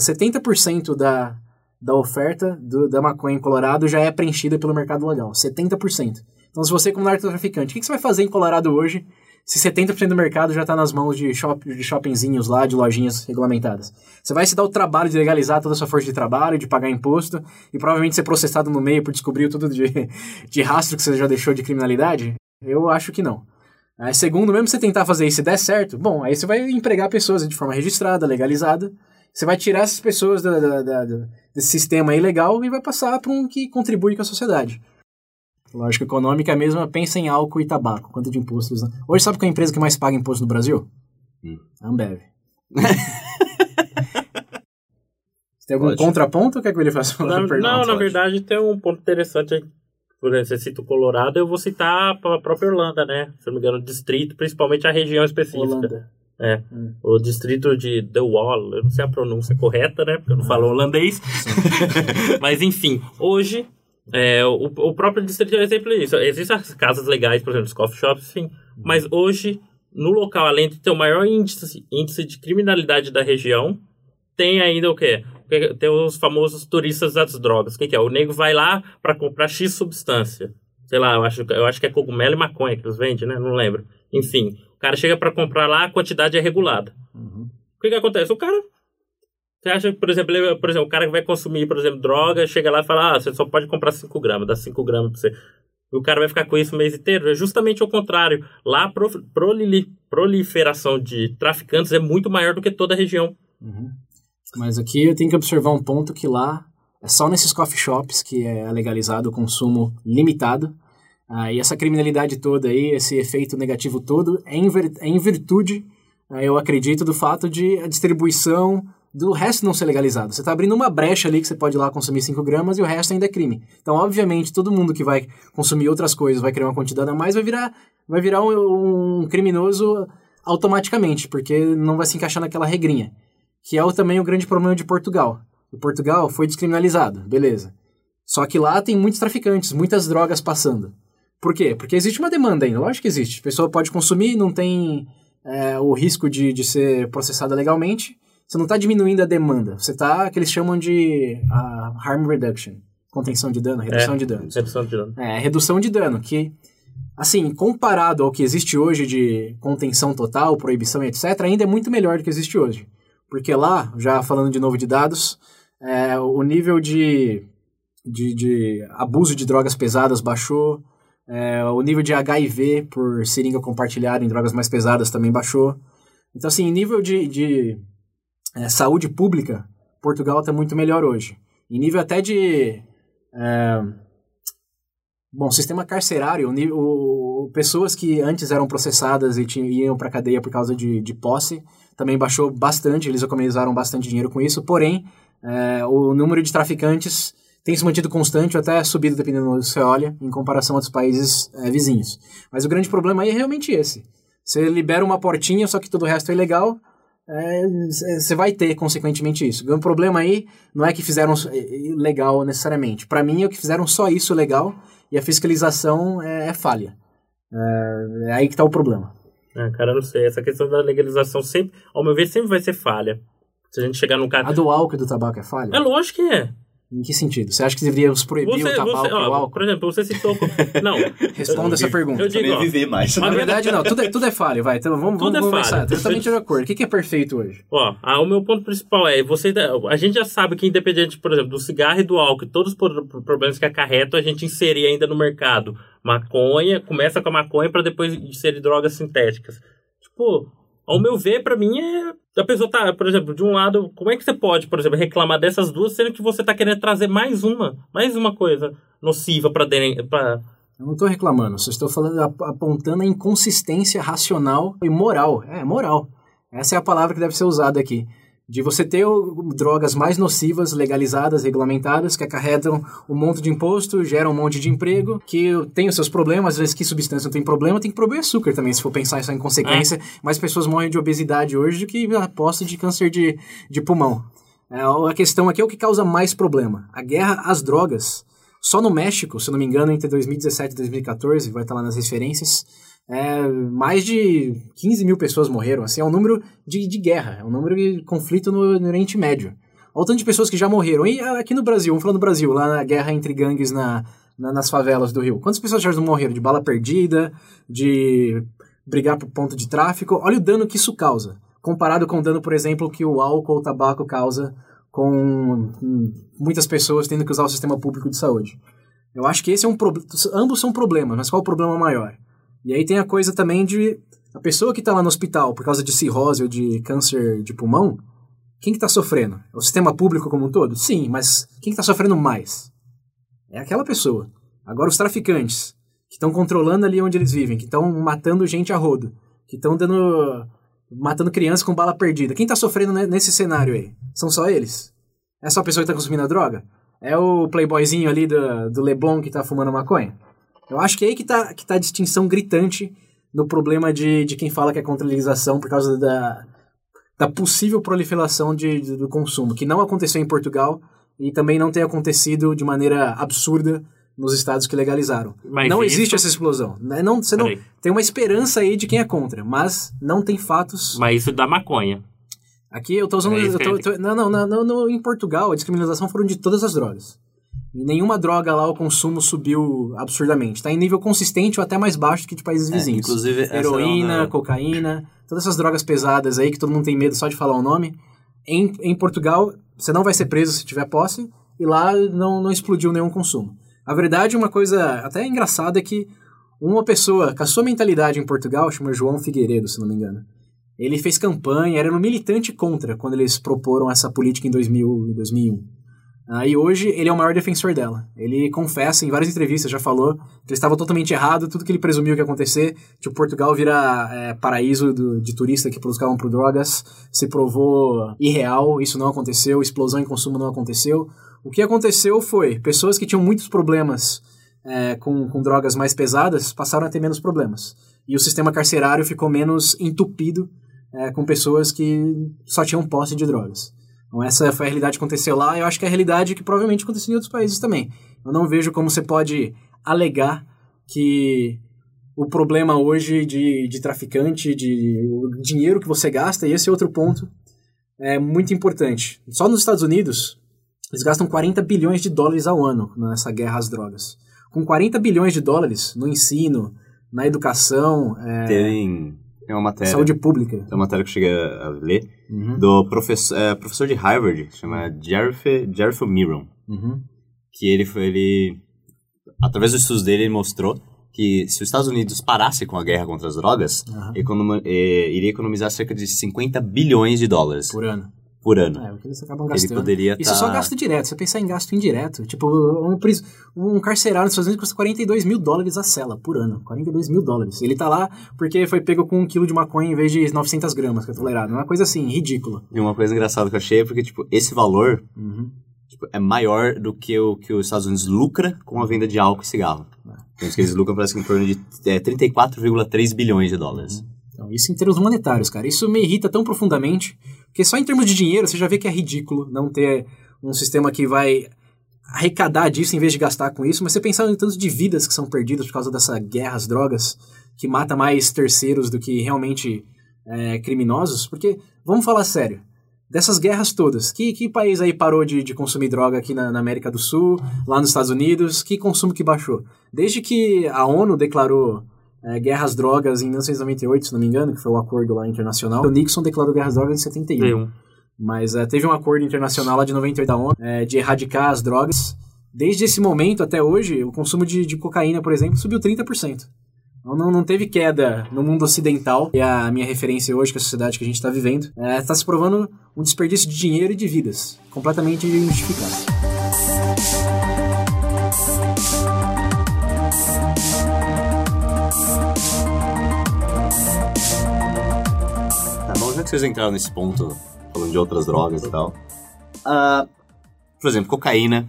70% da, da oferta do, da maconha em Colorado já é preenchida pelo mercado legal. 70%. Então, se você, como narcotraficante, o que, que você vai fazer em Colorado hoje se 70% do mercado já está nas mãos de, shop, de shoppingzinhos lá, de lojinhas regulamentadas? Você vai se dar o trabalho de legalizar toda a sua força de trabalho, de pagar imposto e provavelmente ser processado no meio por descobrir tudo de, de rastro que você já deixou de criminalidade? Eu acho que não. Aí, segundo, mesmo você tentar fazer isso e der certo, bom, aí você vai empregar pessoas de forma registrada, legalizada, você vai tirar essas pessoas da, da, da, desse sistema ilegal e vai passar para um que contribui com a sociedade. Lógica econômica é a mesma, pensa em álcool e tabaco. Quanto de impostos? Hoje sabe qual é a empresa que mais paga imposto no Brasil? Hum. Ambev. Você tem algum Pode. contraponto ou quer que ele faça uma pergunta? Não, na verdade tem um ponto interessante. Por exemplo, você cita o Colorado, eu vou citar a própria Irlanda, né? Se não me engano, o distrito, principalmente a região específica. Holanda. É, hum. o distrito de The Wall, eu não sei a pronúncia correta, né? Porque eu não falo holandês. Mas enfim, hoje, é, o, o próprio distrito é um exemplo disso. Existem as casas legais, por exemplo, os coffee shops, sim. Mas hoje, no local, além de ter o maior índice, índice de criminalidade da região, tem ainda o quê? Tem os famosos turistas das drogas. O que, que é? O nego vai lá para comprar X substância. Sei lá, eu acho, eu acho que é cogumelo e maconha que eles vendem, né? Não lembro. Enfim, cara chega para comprar lá, a quantidade é regulada. Uhum. O que que acontece? O cara você acha por exemplo, ele, por exemplo, o cara que vai consumir, por exemplo, droga, chega lá e fala, ah, você só pode comprar 5 gramas, dá 5 gramas pra você. E o cara vai ficar com isso o mês inteiro. É justamente o contrário. Lá a proliferação de traficantes é muito maior do que toda a região. Uhum. Mas aqui eu tenho que observar um ponto que lá é só nesses coffee shops que é legalizado o consumo limitado. Ah, e essa criminalidade toda aí, esse efeito negativo todo, é em, é em virtude, ah, eu acredito, do fato de a distribuição do resto não ser legalizado. Você está abrindo uma brecha ali que você pode ir lá consumir 5 gramas e o resto ainda é crime. Então, obviamente, todo mundo que vai consumir outras coisas, vai criar uma quantidade a mais, vai virar, vai virar um, um criminoso automaticamente, porque não vai se encaixar naquela regrinha. Que é o, também o grande problema de Portugal. O Portugal foi descriminalizado, beleza. Só que lá tem muitos traficantes, muitas drogas passando. Por quê? Porque existe uma demanda ainda, lógico que existe. A pessoa pode consumir, não tem é, o risco de, de ser processada legalmente. Você não está diminuindo a demanda, você está, que eles chamam de uh, harm reduction, contenção de dano, redução é, de dano. Redução de dano. É, redução de dano, que, assim, comparado ao que existe hoje de contenção total, proibição e etc., ainda é muito melhor do que existe hoje. Porque lá, já falando de novo de dados, é, o nível de, de, de abuso de drogas pesadas baixou, é, o nível de HIV por seringa compartilhada em drogas mais pesadas também baixou. Então, assim, nível de, de é, saúde pública, Portugal está muito melhor hoje. Em nível até de. É, bom, sistema carcerário, nível, o, pessoas que antes eram processadas e tinham, iam para cadeia por causa de, de posse também baixou bastante, eles economizaram bastante dinheiro com isso, porém, é, o número de traficantes tem se mantido constante, até subido, dependendo do que você olha, em comparação a outros países é, vizinhos. Mas o grande problema aí é realmente esse. Você libera uma portinha, só que todo o resto é ilegal, você vai ter, consequentemente, isso. O problema aí não é que fizeram é, legal necessariamente. Para mim, é que fizeram só isso legal e a fiscalização é, é falha. É, é, aí que tá o problema. Ah, cara, não sei. Essa questão da legalização sempre, ao meu ver, sempre vai ser falha. Se a gente chegar num cara. A do álcool e do tabaco é falha? É lógico que é. Em que sentido? Você acha que deveríamos proibir Você, o tabaco você, o ó, álcool? por exemplo, você citou. Não. Responda essa pergunta. Eu digo, ó, viver mais. Na verdade, não. Tudo é, tudo é falha, vai. Então vamos, Tudo vamos é conversar. falha. Totalmente de acordo. O que, que é perfeito hoje? Ó, ah, o meu ponto principal é, você, a gente já sabe que independente, por exemplo, do cigarro e do álcool, e todos os pro- problemas que acarretam, a gente inserir ainda no mercado maconha, começa com a maconha para depois inserir drogas sintéticas. Tipo, ao meu ver, pra mim é a pessoa tá, por exemplo, de um lado, como é que você pode, por exemplo, reclamar dessas duas, sendo que você tá querendo trazer mais uma, mais uma coisa nociva para dentro, para Eu não estou reclamando, só estou falando, ap- apontando a inconsistência racional e moral. É, moral. Essa é a palavra que deve ser usada aqui. De você ter drogas mais nocivas, legalizadas, regulamentadas, que acarretam um monte de imposto, geram um monte de emprego, que tem os seus problemas, às vezes que substância não tem problema, tem que proibir açúcar também, se for pensar isso em consequência. Mais pessoas morrem de obesidade hoje do que aposta de câncer de, de pulmão. É, a questão aqui é o que causa mais problema. A guerra às drogas. Só no México, se não me engano, entre 2017 e 2014, vai estar lá nas referências, é, mais de 15 mil pessoas morreram. Assim, é um número de, de guerra, é um número de conflito no, no Oriente Médio. Olha o tanto de pessoas que já morreram. E ah, aqui no Brasil, vamos falar do Brasil, lá na guerra entre gangues na, na- nas favelas do Rio. Quantas pessoas já morreram? De bala perdida, de brigar por ponto de tráfico. Olha o dano que isso causa. Comparado com o dano, por exemplo, que o álcool ou o tabaco causa com muitas pessoas tendo que usar o sistema público de saúde. Eu acho que esse é um problema. Ambos são problemas, mas qual o problema maior? E aí tem a coisa também de a pessoa que está lá no hospital por causa de cirrose ou de câncer de pulmão, quem que está sofrendo? É o sistema público como um todo? Sim, mas quem que está sofrendo mais? É aquela pessoa. Agora os traficantes, que estão controlando ali onde eles vivem, que estão matando gente a rodo, que estão dando matando crianças com bala perdida. Quem está sofrendo ne- nesse cenário aí? São só eles? É só a pessoa que está consumindo a droga? É o playboyzinho ali do, do Leblon que está fumando maconha? Eu acho que é aí que tá, que tá a distinção gritante no problema de, de quem fala que é contra a legalização por causa da, da possível proliferação de, de- do consumo, que não aconteceu em Portugal e também não tem acontecido de maneira absurda nos estados que legalizaram. Mas não isso- existe essa explosão. né? Não, você não, tem uma esperança aí de quem é contra, mas não tem fatos. Mas isso da maconha. Aqui eu tô usando. Eu tô- tô- não, não, não, não, não, em Portugal a descriminalização foram de todas as drogas. E nenhuma droga lá o consumo subiu absurdamente. Está em nível consistente ou até mais baixo que de países É, vizinhos. inclusive, Heroína, é uma- cocaína, todas essas drogas pesadas aí que todo mundo tem medo só de falar o nome. Em, em Portugal, você não vai ser preso se tiver posse, e lá não, não explodiu nenhum consumo. A verdade, uma coisa até engraçada é que uma pessoa com a sua mentalidade em Portugal, chama João Figueiredo, se não me engano, ele fez campanha, era um militante contra quando eles proporam essa política em 2000, e 2001. Ah, e hoje ele é o maior defensor dela. Ele confessa em várias entrevistas, já falou, que ele estava totalmente errado, tudo que ele presumiu que ia acontecer, que o Portugal vira é, paraíso do- de turista que buscavam por drogas, se provou irreal, isso não aconteceu, explosão em consumo não aconteceu. O que aconteceu foi, pessoas que tinham muitos problemas é, com, com drogas mais pesadas passaram a ter menos problemas. E o sistema carcerário ficou menos entupido é, com pessoas que só tinham posse de drogas. Então essa foi a realidade que aconteceu lá, e eu acho que é a realidade que provavelmente aconteceu em outros países também. Eu não vejo como você pode alegar que o problema hoje de, de traficante, de o dinheiro que você gasta, e esse é outro ponto é muito importante. Só nos Estados Unidos, eles gastam 40 bilhões de dólares ao ano nessa guerra às drogas. Com 40 bilhões de dólares no ensino, na educação, é, Tem, tem uma matéria. saúde pública. Tem uma matéria que eu cheguei a ler Uhum, do professor, é, professor de Harvard, chama Jerry Jerry Miron, uhum. que ele foi ele através dos estudos dele ele mostrou que se os Estados Unidos parasse com a guerra contra as drogas, economa- eh, iria economizar cerca de 50 bilhões de dólares por, Por ano. É, o que eles acabam ele gastando. poderia Isso é tá- só gasto direto. Se você pensar em gasto indireto, tipo, um, pris- um carcerário nos Estados Unidos custa 42 mil dólares a cela por ano. 42 mil dólares. Ele tá lá porque foi pego com um quilo de maconha em vez de 900 gramas, que é tolerado. É uma coisa assim, ridícula. E uma coisa engraçada que eu achei é porque, tipo, esse valor Uhum. tipo, é maior do que o que os Estados Unidos lucra com a venda de álcool e cigarro. Então, isso que eles lucram parece que em torno de é, 34,3 bilhões de dólares. Então, Então, isso em termos monetários, cara. Isso me irrita tão profundamente, porque só em termos de dinheiro você já vê que é ridículo não ter um sistema que vai arrecadar disso em vez de gastar com isso, mas você pensar em tantos de vidas que são perdidas por causa dessa guerra às drogas, que mata mais terceiros do que realmente é, criminosos, porque, vamos falar sério, dessas guerras todas, que, que país aí parou de, de consumir droga aqui na, na, América do Sul, lá nos Estados Unidos, que consumo que baixou? Desde que a ONU declarou é, guerra às drogas em 1998, se não me engano, que foi o acordo lá internacional, o Nixon declarou guerra às drogas em 71. Mas é, teve um acordo internacional lá de 98 da ONU é, de erradicar as drogas. Desde esse momento até hoje, o consumo de, de cocaína, por exemplo, subiu 30%. Então não, não teve queda no mundo ocidental, e a minha referência hoje, que é a sociedade que a gente está vivendo, está é, se provando um desperdício de dinheiro e de vidas, completamente injustificado. Já que vocês entraram nesse ponto, falando de outras drogas e tal. Uh, por exemplo, cocaína,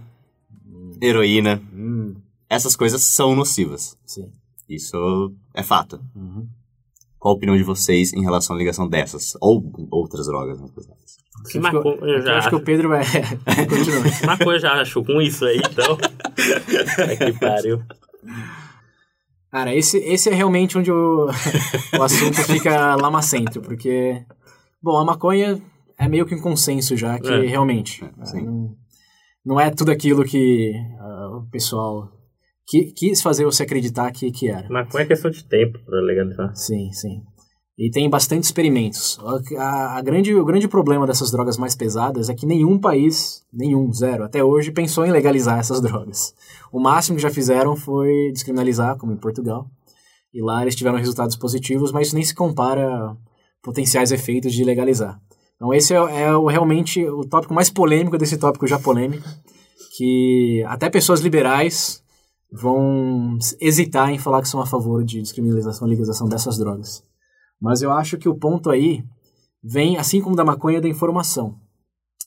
heroína, hum. essas coisas são nocivas. Sim. Isso é fato. Uhum. Qual a opinião de vocês em relação à ligação dessas? Ou outras drogas, né? Que maconha, eu, já eu acho que o Pedro vai. Continua. maconha eu já acho com isso aí, então. é que pariu. Cara, esse, esse é realmente onde o, o assunto fica lamacento, porque. Bom, a maconha é meio que um consenso já, que é. realmente. É, não, não, é tudo aquilo que uh, o pessoal que, quis fazer você acreditar que, que era. Mas é questão de tempo para legalizar. Sim, sim. E tem bastante experimentos. A, a, grande, o grande problema dessas drogas mais pesadas é que nenhum país, nenhum, zero, até hoje, pensou em legalizar essas drogas. O máximo que já fizeram foi descriminalizar, como em Portugal. E lá eles tiveram resultados positivos, mas isso nem se compara a potenciais efeitos de legalizar. Então esse é, é o, realmente o tópico mais polêmico desse tópico já polêmico, que até pessoas liberais vão hesitar em falar que são a favor de descriminalização e legalização dessas drogas. Mas eu acho que o ponto aí vem, assim como da maconha, da informação.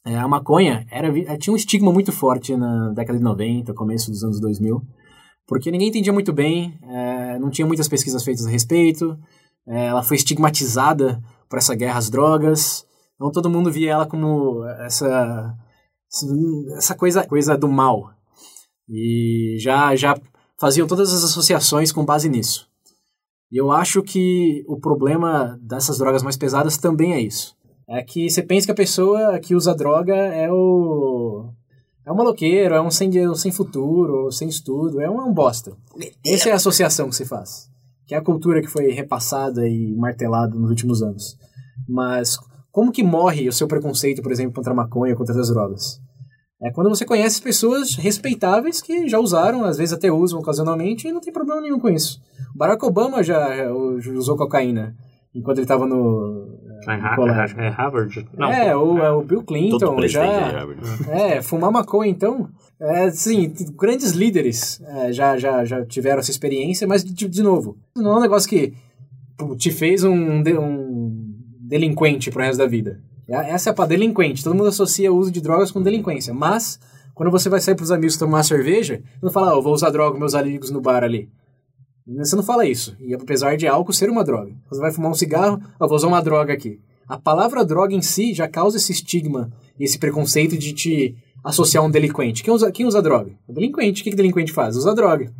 É, a maconha era, é, tinha um estigma muito forte na década de 90, começo dos anos 2000, porque ninguém entendia muito bem, é, não tinha muitas pesquisas feitas a respeito, é, ela foi estigmatizada por essa guerra às drogas, então todo mundo via ela como essa, essa coisa, coisa do mal, e já, já faziam todas as associações com base nisso. E eu acho que o problema dessas drogas mais pesadas também é isso. É que você pensa que a pessoa que usa droga é o. É um maloqueiro, é um sem, um sem futuro, sem estudo, é um, é um bosta. Essa é a associação que se faz. Que é a cultura que foi repassada e martelada nos últimos anos. Mas como que morre o seu preconceito, por exemplo, contra a maconha, contra as drogas? É quando você conhece pessoas respeitáveis que já usaram, às vezes até usam ocasionalmente, e não tem problema nenhum com isso. Barack Obama já usou cocaína enquanto ele estava no, é, no É Harvard? Não, é, o, é, o Bill Clinton já. É, fumar maconha, então. É, sim, grandes líderes é, já, já, já tiveram essa experiência, mas de, de novo, não é um negócio que te fez um, um delinquente pro resto da vida. É, essa é para delinquente. Todo mundo associa o uso de drogas com delinquência. Mas, quando você vai sair pros amigos tomar cerveja, não fala, oh, vou usar droga com meus amigos no bar ali. Você não fala isso. E apesar de álcool ser uma droga. Você vai fumar um cigarro, oh, vou usar uma droga aqui. A palavra droga em si já causa esse estigma, esse preconceito de te associar a um delinquente. Quem usa, quem usa droga? O delinquente. O que, que delinquente faz? Usa droga.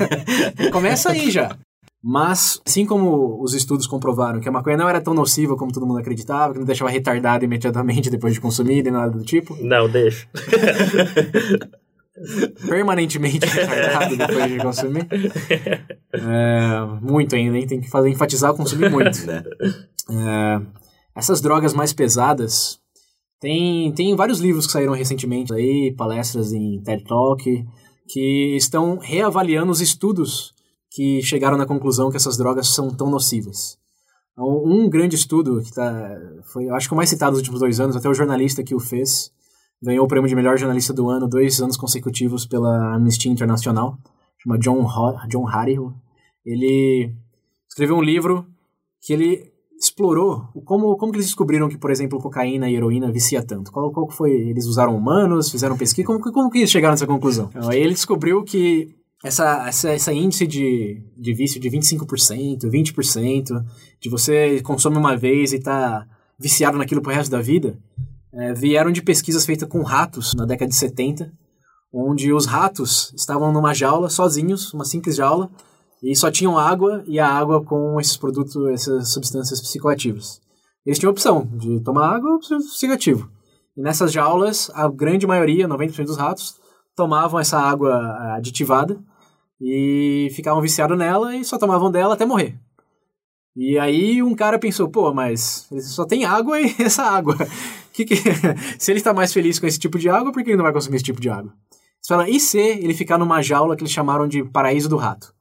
Começa aí já. Mas, assim como os estudos comprovaram que a maconha não era tão nociva como todo mundo acreditava, que não deixava retardado imediatamente depois de consumir e nada do tipo. Não, deixa. Permanentemente retardado depois de consumir. É, muito ainda, hein? Tem que fazer, enfatizar o consumir muito. Né? É, essas drogas mais pesadas. Tem, tem vários livros que saíram recentemente aí, palestras em TED Talk, que estão reavaliando os estudos que chegaram na conclusão que essas drogas são tão nocivas. Então, um grande estudo que tá, foi, acho que o mais citado nos últimos dois anos, até o jornalista que o fez, ganhou o prêmio de melhor jornalista do ano dois anos consecutivos pela Amnistia Internacional, chama John, John Harry. Ele escreveu um livro que ele explorou como, como que eles descobriram que, por exemplo, cocaína e heroína vicia tanto. Qual, qual foi? Eles usaram humanos, fizeram pesquisa, como, como que eles chegaram nessa conclusão? Então, aí ele descobriu que essa, essa, essa índice de, de vício de 25%, 20%, de você consome uma vez e tá viciado naquilo pro resto da vida, é, vieram de pesquisas feitas com ratos na década de 70, onde os ratos estavam numa jaula sozinhos, uma simples jaula, e só tinham água e a água com esses produtos, essas substâncias psicoativas. Eles tinham a opção de tomar água ou psicoativo. E nessas jaulas, a grande maioria, 90% dos ratos, tomavam essa água aditivada e ficavam viciados nela e só tomavam dela até morrer. E aí um cara pensou, pô, mas só tem água e essa água. Que que... se ele está mais feliz com esse tipo de água, por que ele não vai consumir esse tipo de água? Você fala, e se ele ficar numa jaula que eles chamaram de paraíso do rato?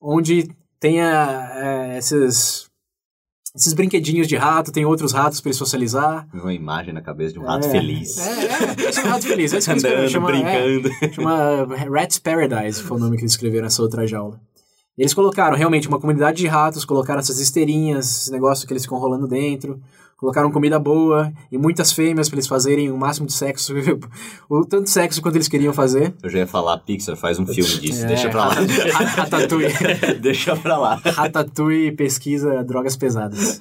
Onde tenha é, esses esses brinquedinhos de rato, tem outros ratos para ele socializar. Uma imagem na cabeça de um rato é, feliz. É, é, é um rato feliz. É isso que Andando, chama, brincando. É, chama Rat's Paradise, foi o nome que eles escreveram nessa outra jaula. Eles colocaram realmente uma comunidade de ratos, colocaram essas esteirinhas, esse negócio que eles ficam rolando dentro, colocaram comida boa e muitas fêmeas para eles fazerem o máximo de sexo, o tanto sexo quanto eles queriam fazer. Eu já ia falar, Pixar faz um filme disso, É, deixa pra lá. Ratatouille. deixa pra lá. Ratatouille pesquisa drogas pesadas.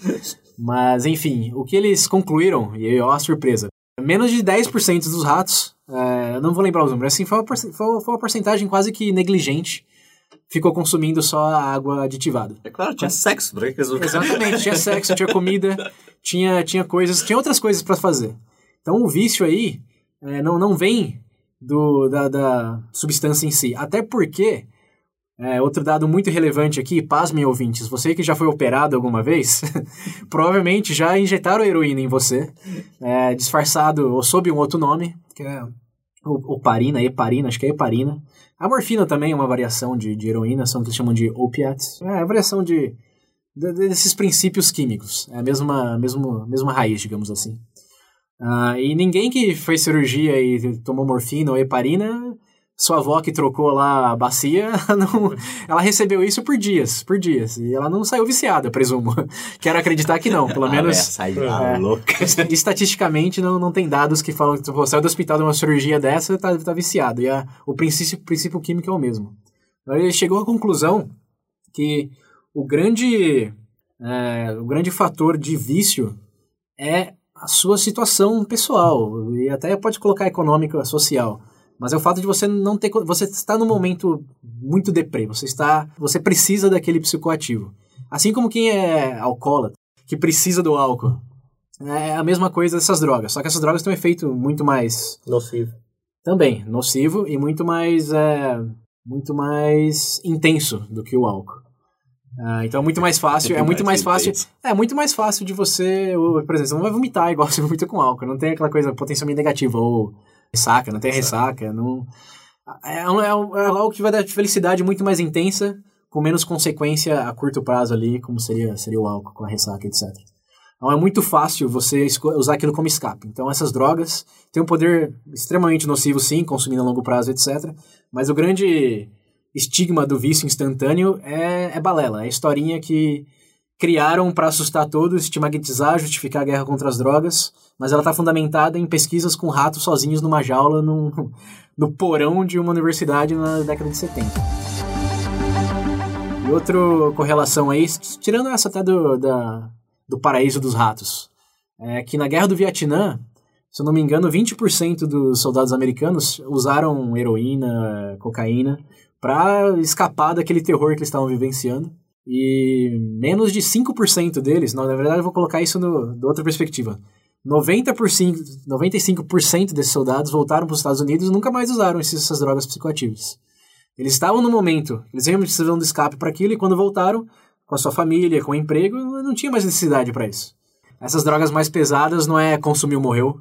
Mas, enfim, o que eles concluíram, e aí, ó a surpresa, menos de 10% dos ratos, é, não vou lembrar os números, assim, foi uma, foi uma porcentagem quase que negligente, ficou consumindo só a água aditivada. É claro, tinha sexo, por que eles Exatamente, tinha sexo, tinha comida, tinha, tinha coisas, tinha outras coisas para fazer. Então o vício aí é, não, não vem do, da, da substância em si. Até porque, é, outro dado muito relevante aqui, pasmem ouvintes, você que já foi operado alguma vez, provavelmente já injetaram heroína em você, é, disfarçado ou sob um outro nome, que é o- oparina, heparina, acho que é heparina. A morfina também é uma variação de, de heroína, são o que eles chamam de opiates. É a variação de, de- desses princípios químicos. É a mesma, mesmo, mesma raiz, digamos assim. Ah, e ninguém que fez cirurgia e tomou morfina ou heparina, sua avó que trocou lá a bacia, não, ela recebeu isso por dias, por dias. E ela não saiu viciada, presumo. Quero acreditar que não, pelo Ah, menos... velho, sai lá, É. louca. Estatisticamente, não, não tem dados que falam que você saiu do hospital de uma cirurgia dessa tá, tá viciado. E a, o princípio, princípio químico é o mesmo. Ele chegou à conclusão que o grande, é, o grande fator de vício é a sua situação pessoal. E até pode colocar econômica, social. Mas é o fato de você não ter. Você está num momento muito deprê. Você está. Você precisa daquele psicoativo. Assim como quem é alcoólatra, que precisa do álcool. É a mesma coisa dessas drogas. Só que essas drogas têm um efeito muito mais. Nocivo. Também nocivo e muito mais. É, muito mais intenso do que o álcool. Ah, então é muito mais fácil. É muito mais fácil. É muito mais fácil de você. Por exemplo, você não vai vomitar igual você vomita com álcool. Não tem aquela coisa potencialmente negativa. Ou ressaca, não tem ressaca. Não... É, um- é, um- é algo que vai dar felicidade muito mais intensa, com menos consequência a curto prazo ali, como seria, seria o álcool, com a ressaca, etc. Então é muito fácil você usar aquilo como escape. Então essas drogas têm um poder extremamente nocivo, sim, consumindo a longo prazo, etc. Mas o grande estigma do vício instantâneo é, é balela. É a historinha que criaram para assustar todos, estigmatizar, justificar a guerra contra as drogas, mas ela está fundamentada em pesquisas com ratos sozinhos numa jaula no porão de uma universidade na década de 70. E outra correlação aí, tirando essa até do, da, do paraíso dos ratos, é que na guerra do Vietnã, se eu não me engano, 20% dos soldados americanos usaram heroína, cocaína, para escapar daquele terror que eles estavam vivenciando. E menos de 5% deles, não, na verdade eu vou colocar isso no, outra perspectiva. 90%, 95% desses soldados voltaram para os Estados Unidos e nunca mais usaram esses- essas drogas psicoativas. Eles estavam no momento, eles realmente precisavam de escape para aquilo e quando voltaram, com a sua família, com o emprego, não tinha mais necessidade para isso. Essas drogas mais pesadas não é consumiu, morreu.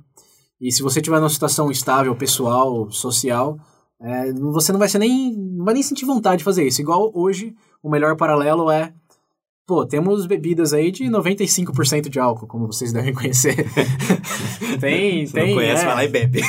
E se você tiver numa situação estável, pessoal, social, é, você não vai ser nem. não vai nem sentir vontade de fazer isso. Igual hoje, o melhor paralelo é. Pô, temos bebidas aí de 95% de álcool, como vocês devem conhecer. tem, tem. não conhece, é, vai lá e bebe.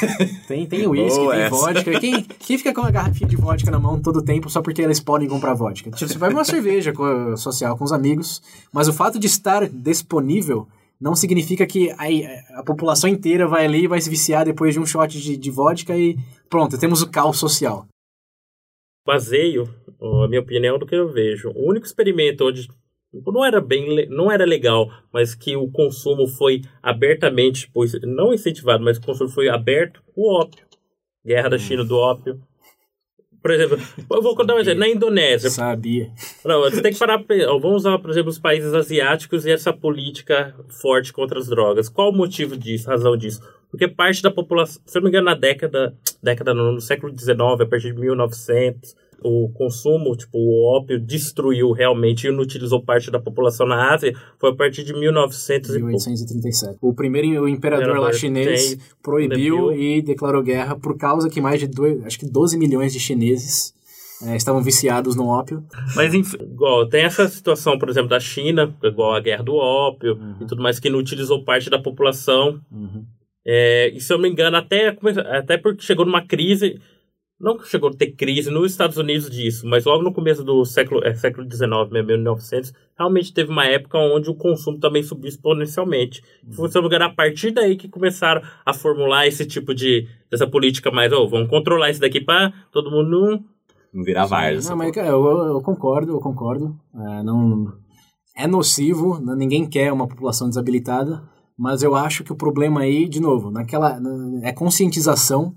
tem, tem uísque, tem essa. vodka. Quem, quem fica com uma garrafinha de vodka na mão todo tempo só porque eles podem comprar vodka? Tipo, você vai uma cerveja social com os amigos, mas o fato de estar disponível não significa que aí a população inteira vai ali e vai se viciar depois de um shot de, de vodka e pronto, temos o caos social. Baseio a minha opinião do que eu vejo. O único experimento onde não era bem não era legal, mas que o consumo foi abertamente, pois não incentivado, mas o consumo foi aberto, o ópio. Guerra da China do ópio. Por exemplo, eu vou contar um exemplo. Na Indonésia. Sabia. Não, você tem que parar. Vamos usar, por exemplo, os países asiáticos e essa política forte contra as drogas. Qual o motivo disso, razão disso? Porque parte da população, se eu não me engano, na década, década no século XIX, a partir de 1900, o consumo, tipo, o ópio destruiu realmente e inutilizou parte da população na Ásia foi a partir de 1900 1837. O primeiro o imperador lá chinês proibiu e declarou guerra por causa que mais de dois, acho que 12 milhões de chineses é, estavam viciados no ópio. Mas, enfim, igual, tem essa situação, por exemplo, da China, igual a guerra do ópio uhum. e tudo mais, que inutilizou parte da população. Uhum. É, e se eu não me engano, até, até porque chegou numa crise não chegou a ter crise nos Estados Unidos disso, mas logo no começo do século, é, século XIX, 1900, realmente teve uma época onde o consumo também subiu exponencialmente. Foi, se lugar, a partir daí que começaram a formular esse tipo de dessa política mais, oh, vamos controlar isso daqui para todo mundo não... Não virar várzea. Não, mas eu, eu, concordo, eu concordo. É, não, é nocivo, né, ninguém quer uma população desabilitada, mas eu acho que o problema aí, de novo, naquela é conscientização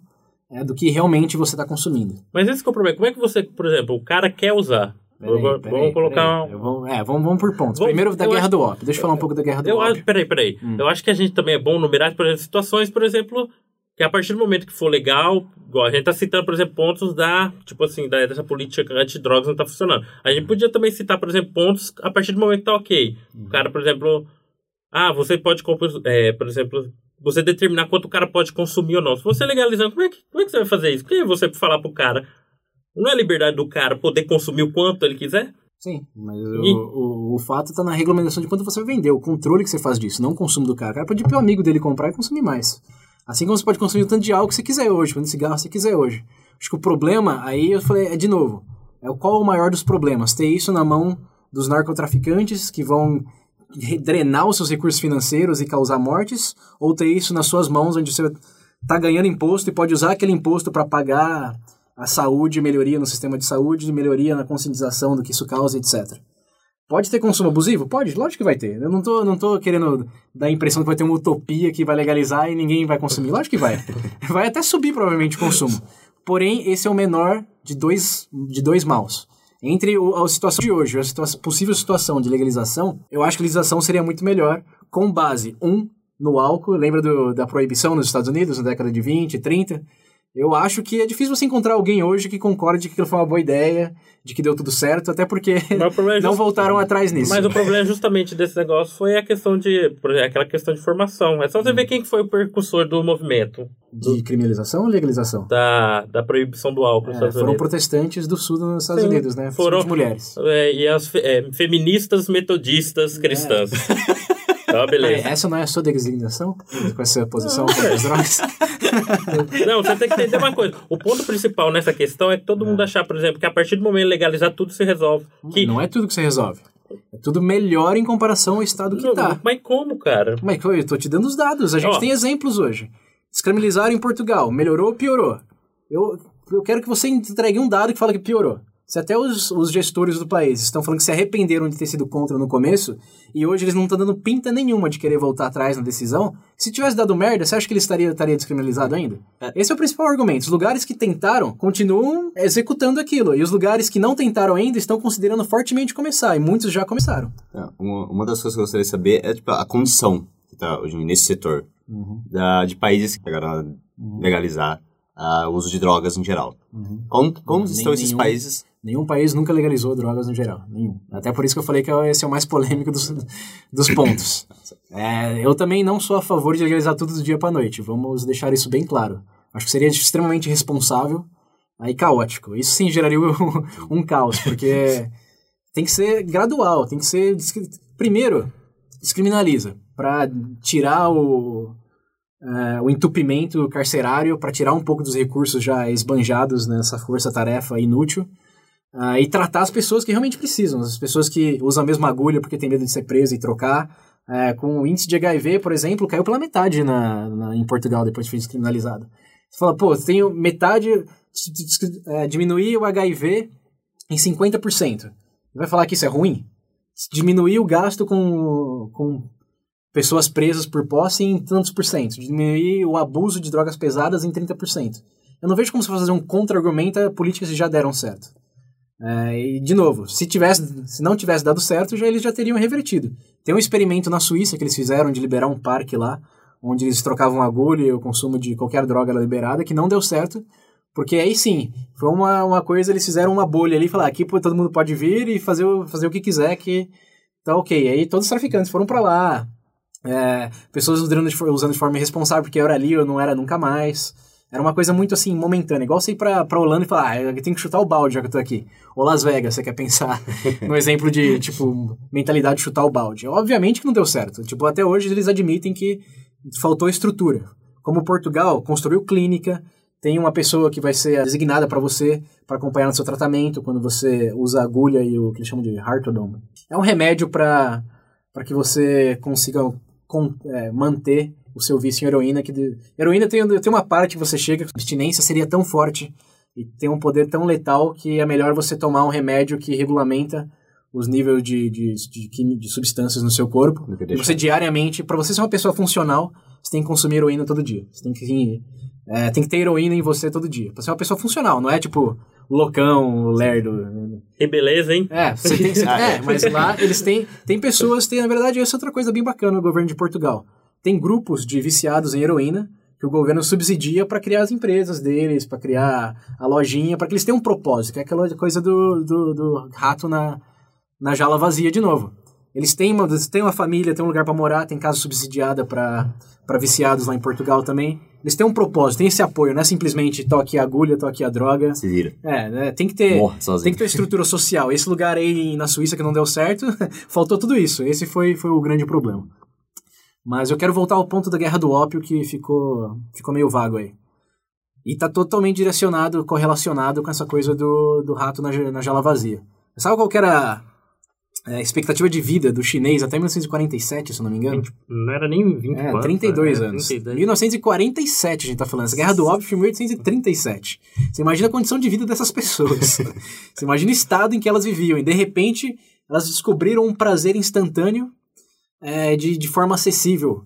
é, do que realmente você está consumindo. Mas esse é o problema. Como é que você, por exemplo, o cara quer usar? Peraí, vamos peraí, colocar. Peraí. Vou, é, vamos, vamos por pontos. Vamos, Primeiro da guerra acho, do ópio. Deixa eu falar um pouco da guerra do eu ópio. Acho, peraí, peraí. Hum. Eu acho que a gente também é bom numerar, por exemplo, situações, por exemplo, que a partir do momento que for legal, a gente tá citando, por exemplo, pontos da, tipo assim, da, dessa política anti-drogas não tá funcionando. A gente podia também citar, por exemplo, pontos a partir do momento que tá ok. O hum. cara, por exemplo, ah, você pode, é, por exemplo, você determinar quanto o cara pode consumir ou não. Se você legalizando, como é que, como é que você vai fazer isso? Quem é você para falar pro cara? Não é liberdade do cara poder consumir o quanto ele quiser? Sim, mas e... o, o, o, fato está na regulamentação de quanto você vai vender, o controle que você faz disso, não o consumo do cara. O cara pode ir pro amigo dele comprar e consumir mais. Assim como você pode consumir o tanto de álcool que você quiser hoje, quanto de cigarro você quiser hoje. Acho que o problema, aí eu falei, é de novo, é qual o maior dos problemas? Ter isso na mão dos narcotraficantes que vão drenar os seus recursos financeiros e causar mortes, ou ter isso nas suas mãos, onde você está ganhando imposto e pode usar aquele imposto para pagar a saúde, melhoria no sistema de saúde, melhoria na conscientização do que isso causa, etc. Pode ter consumo abusivo? Pode, lógico que vai ter. Eu não tô, não tô querendo dar a impressão que vai ter uma utopia que vai legalizar e ninguém vai consumir. Lógico que vai. Vai até subir provavelmente o consumo. Porém, esse é o menor de dois, de dois maus. Entre o, a situação de hoje e a situação, possível situação de legalização, eu acho que a legalização seria muito melhor com base, um, no álcool. Lembra do, da proibição nos Estados Unidos na década de 20, 30? Eu acho que é difícil você encontrar alguém hoje que concorde que aquilo foi uma boa ideia, de que deu tudo certo, até porque é não voltaram atrás nisso. Mas o problema justamente desse negócio foi a questão de. aquela questão de formação. É só você hum. ver quem foi o percussor do movimento. Do, de criminalização ou legalização? Da, da proibição do álcool é, nos Estados foram Unidos. protestantes do sul dos Estados Sim, Unidos, né? Foram mulheres. É, e as é, feministas metodistas cristãs. Tá, beleza. essa não é a sua designação? Com essa posição contra as drogas? Não, você tem que entender uma coisa. O ponto principal nessa questão é que todo mundo achar, por exemplo, que a partir do momento legalizar tudo se resolve. Que... Não é tudo que se resolve. É tudo melhor em comparação ao estado que está. Mas como, cara? Mas eu tô te dando os dados. A gente tem exemplos hoje. Descriminalizaram em Portugal. Melhorou ou piorou? Eu, eu quero que você entregue um dado que fala que piorou. Se até os, os gestores do país estão falando que se arrependeram de ter sido contra no começo, e hoje eles não estão dando pinta nenhuma de querer voltar atrás na decisão, se tivesse dado merda, você acha que ele estaria, estaria descriminalizado ainda? É. Esse é o principal argumento. Os lugares que tentaram continuam executando aquilo, e os lugares que não tentaram ainda estão considerando fortemente começar, e muitos já começaram. É, uma, uma das coisas que eu gostaria de saber é tipo, a condição que está hoje nesse setor uhum. da, de países que pegaram uhum. legalizar uh, o uso de drogas em geral. Uhum. Como, como estão esses nenhum, países? Nenhum país nunca legalizou drogas no geral. Nenhum. Até por isso que eu falei que esse é o mais polêmico dos, dos pontos. é, eu também não sou a favor de legalizar tudo do dia para noite. Vamos deixar isso bem claro. Acho que seria extremamente irresponsável e caótico. Isso sim geraria um, um caos, porque tem que ser gradual, tem que ser. Primeiro, descriminaliza, para tirar o, uh, o entupimento carcerário para tirar um pouco dos recursos já esbanjados nessa força-tarefa inútil uh, e tratar as pessoas que realmente precisam, as pessoas que usam a mesma agulha porque tem medo de ser preso e trocar. Uh, com o índice de HIV, por exemplo, caiu pela metade na, na, em Portugal depois de foi descriminalizado. Você fala, pô, tenho metade. é, diminuir o HIV em 50%. Vai falar que isso é ruim? Diminuir o gasto com, com pessoas presas por posse em tantos por cento. Diminuir o abuso de drogas pesadas em 30%. Eu não vejo como você fazer um contra-argumento a políticas que já deram certo. É, e, de novo, se, tivesse, se não tivesse dado certo, já, eles já teriam revertido. Tem um experimento na Suíça que eles fizeram de liberar um parque lá, onde eles trocavam agulha e o consumo de qualquer droga era liberada, que não deu certo, porque aí sim, foi uma, uma coisa, eles fizeram uma bolha ali e falaram, aqui todo mundo pode vir e fazer, fazer o que quiser, que tá ok. Aí todos os traficantes foram para lá, é, pessoas usando de, usando de forma irresponsável, porque era ali ou não era nunca mais. Era uma coisa muito assim, momentânea. Igual você ir pra, pra Holanda e falar, ah, eu tenho que chutar o balde já que eu tô aqui. Ou Las Vegas, você quer pensar no exemplo de, tipo, mentalidade de chutar o balde. Obviamente que não deu certo. Tipo, até hoje eles admitem que faltou estrutura. Como Portugal construiu clínica, tem uma pessoa que vai ser designada para você para acompanhar no seu tratamento quando você usa a agulha e o que eles chamam de Hartodome. É um remédio para que você consiga com, é, manter o seu vício em heroína. Que de... Heroína tem, tem uma parte que você chega, a abstinência seria tão forte e tem um poder tão letal que é melhor você tomar um remédio que regulamenta os níveis de, de, de, de substâncias no seu corpo. E você diariamente, para você ser uma pessoa funcional, você tem que consumir heroína todo dia. Você tem que, é, tem que ter heroína em você todo dia. Pra ser uma pessoa funcional, não é tipo loucão, lerdo. E beleza, hein? É, você tem, você, é, mas lá eles têm, tem pessoas, tem, na verdade, essa é outra coisa bem bacana no governo de Portugal tem grupos de viciados em heroína que o governo subsidia para criar as empresas deles, para criar a lojinha, para que eles tenham um propósito, que é aquela coisa do, do, do rato na, na jala vazia de novo. Eles têm uma, têm uma família, têm um lugar para morar, tem casa subsidiada para viciados lá em Portugal também. Eles têm um propósito, tem esse apoio, não é simplesmente toque a agulha, toque a droga. Se vira. É, né, tem que ter tem que ter estrutura social. Esse lugar aí na Suíça que não deu certo, faltou tudo isso. Esse foi, foi o grande problema. Mas eu quero voltar ao ponto da guerra do ópio que ficou, ficou meio vago aí. E tá totalmente direcionado, correlacionado com essa coisa do, do rato na, na jala vazia. Sabe qual que era é, a expectativa de vida do chinês até 1947, se não me engano? 20, não era nem 20 é, 32 né? anos. 32. 1947 a gente tá falando. Essa guerra do ópio foi em 1837. Você imagina a condição de vida dessas pessoas. Você imagina o estado em que elas viviam. E de repente elas descobriram um prazer instantâneo é, de, de forma acessível. O